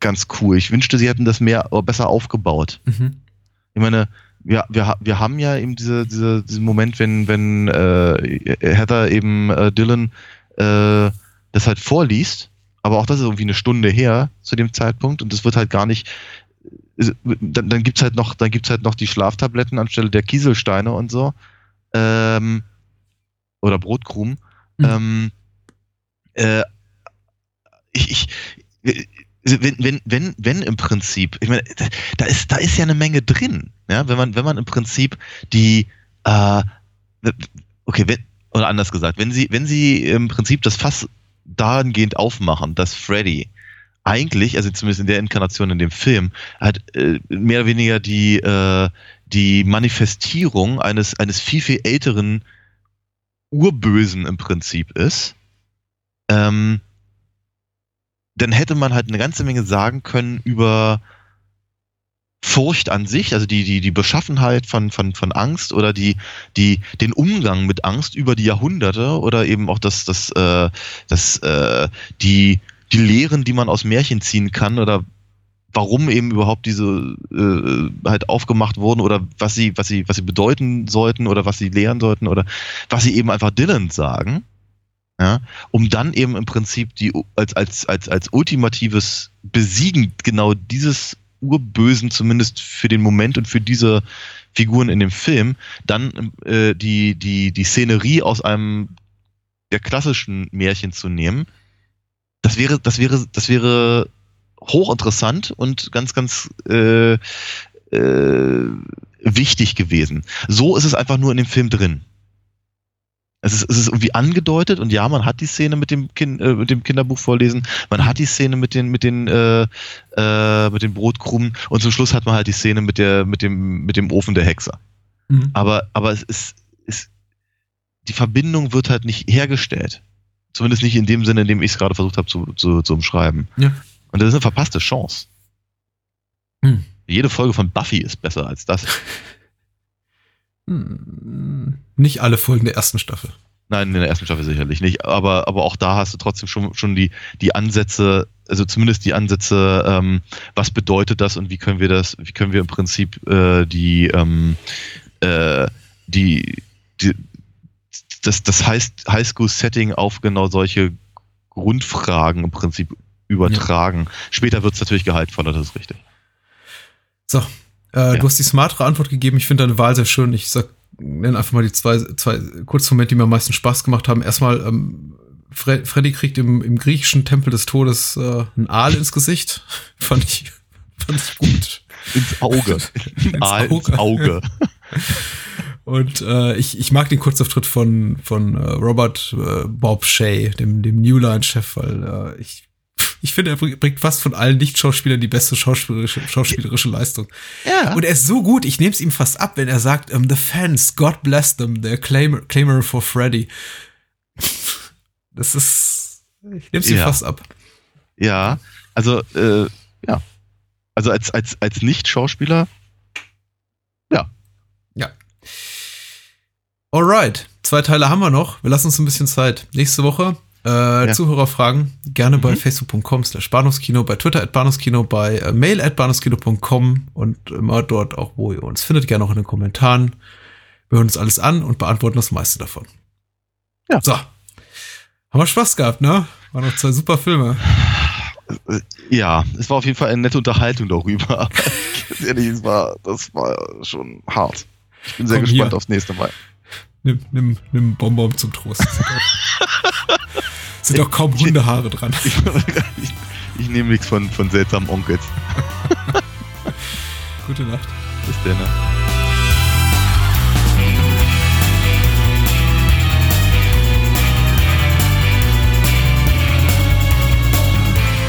ganz cool. Ich wünschte, sie hätten das mehr äh, besser aufgebaut. Mhm. Ich meine, wir, wir, wir haben ja eben diese, diese, diesen Moment, wenn, wenn äh, Heather eben äh, Dylan äh, das halt vorliest, aber auch das ist irgendwie eine Stunde her zu dem Zeitpunkt und das wird halt gar nicht. ist- Dann, dann gibt's halt noch, dann gibt's halt noch die Schlaftabletten anstelle der Kieselsteine und so. Ähm, oder Brotkrumen. Mhm. Ähm, äh, ich, ich, wenn, wenn, wenn, wenn im Prinzip, ich meine, da- ist, da ist ja eine Menge drin, ja, wenn man, wenn man im Prinzip die, äh, okay, wenn, oder anders gesagt, wenn sie, wenn sie im Prinzip das Fass dahingehend aufmachen, dass Freddy eigentlich, also zumindest in der Inkarnation in dem Film, halt äh, mehr oder weniger die, äh, die Manifestierung eines, eines viel, viel älteren Urbösen im Prinzip ist, ähm, dann hätte man halt eine ganze Menge sagen können über Furcht an sich, also die, die, die Beschaffenheit von, von, von Angst oder die, die, den Umgang mit Angst über die Jahrhunderte oder eben auch das, das, äh, das, äh, die, die Lehren, die man aus Märchen ziehen kann oder warum eben überhaupt diese äh, halt aufgemacht wurden oder was sie, was sie, was sie bedeuten sollten oder was sie lehren sollten oder was sie eben einfach Dylan sagen, ja, um dann eben im Prinzip die als, als, als, als ultimatives Besiegen genau dieses Urbösen, zumindest für den Moment und für diese Figuren in dem Film, dann äh, die, die, die Szenerie aus einem der klassischen Märchen zu nehmen, das wäre, das wäre, das wäre hochinteressant und ganz, ganz äh, äh, wichtig gewesen. So ist es einfach nur in dem Film drin. Es ist, es ist irgendwie angedeutet und ja, man hat die Szene mit dem, kind, äh, mit dem Kinderbuch vorlesen, man hat die Szene mit den, mit den, äh, äh, mit den Brotkrumen und zum Schluss hat man halt die Szene mit der, mit dem, mit dem Ofen der Hexe. Mhm. Aber, aber es ist, ist, die Verbindung wird halt nicht hergestellt. Zumindest nicht in dem Sinne, in dem ich es gerade versucht habe zu, zu, zu umschreiben. Ja. Und das ist eine verpasste Chance. Hm. Jede Folge von Buffy ist besser als das. Hm, Nicht alle Folgen der ersten Staffel. Nein, in der ersten Staffel sicherlich nicht. Aber, aber auch da hast du trotzdem schon, schon die, die Ansätze, also zumindest die Ansätze, ähm, was bedeutet das und wie können wir das, wie können wir im Prinzip äh, die, ähm, äh, die, die das, das heißt Highschool-Setting auf genau solche Grundfragen im Prinzip übertragen. Später wird es natürlich gehaltvoller, das ist richtig. So, äh, Ja. du hast die smartere Antwort gegeben. Ich finde deine Wahl sehr schön. Ich sag, nenn einfach mal die zwei, zwei Kurzmomente, die mir am meisten Spaß gemacht haben. Erstmal, ähm, Fre Freddy kriegt im, im griechischen Tempel des Todes äh, ein Aal ins Gesicht. fand ich, fand ich gut. Ins Auge. Ins Aal ins Auge. Auge. Und äh, ich, ich mag den Kurzauftritt von, von äh, Robert äh, Bob Shea, dem, dem Newline-Chef, weil äh, ich, ich finde, er bring- bringt fast von allen Nicht-Schauspielern die beste schauspielerische, schauspielerische Leistung. Ja. Und er ist so gut, ich nehme es ihm fast ab, wenn er sagt, um, the fans, God bless them, they're claimer, claimer for Freddy. Das ist, ich nehme es ihm Ja. fast ab. Ja, also, äh, ja. Also als, als, als Nicht-Schauspieler, Ja. Alright, zwei Teile haben wir noch. Wir lassen uns ein bisschen Zeit. Nächste Woche äh, Zuhörerfragen gerne bei Mhm. facebook.com slash Bahnhofskino, bei Twitter at Bahnhofskino, bei äh, mail at Bahnhofskino.com und immer dort auch, wo ihr uns findet, gerne auch in den Kommentaren. Wir hören uns alles an und beantworten das meiste davon. Ja. So. Haben wir Spaß gehabt, ne? Waren noch zwei super Filme. äh, ja, es war auf jeden Fall eine nette Unterhaltung darüber. Ganz ehrlich, es war, das war schon hart. Ich bin sehr Komm, gespannt hier. aufs nächste Mal. Nimm, nimm, nimm Bonbon zum Trost. Sind doch kaum Hundehaare dran. Ich, ich, ich nehme nichts von, von seltsamen Onkels. Gute Nacht. Bis dann. Ne?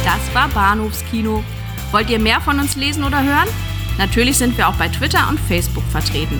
Das war Bahnhofskino. Wollt ihr mehr von uns lesen oder hören? Natürlich sind wir auch bei Twitter und Facebook vertreten.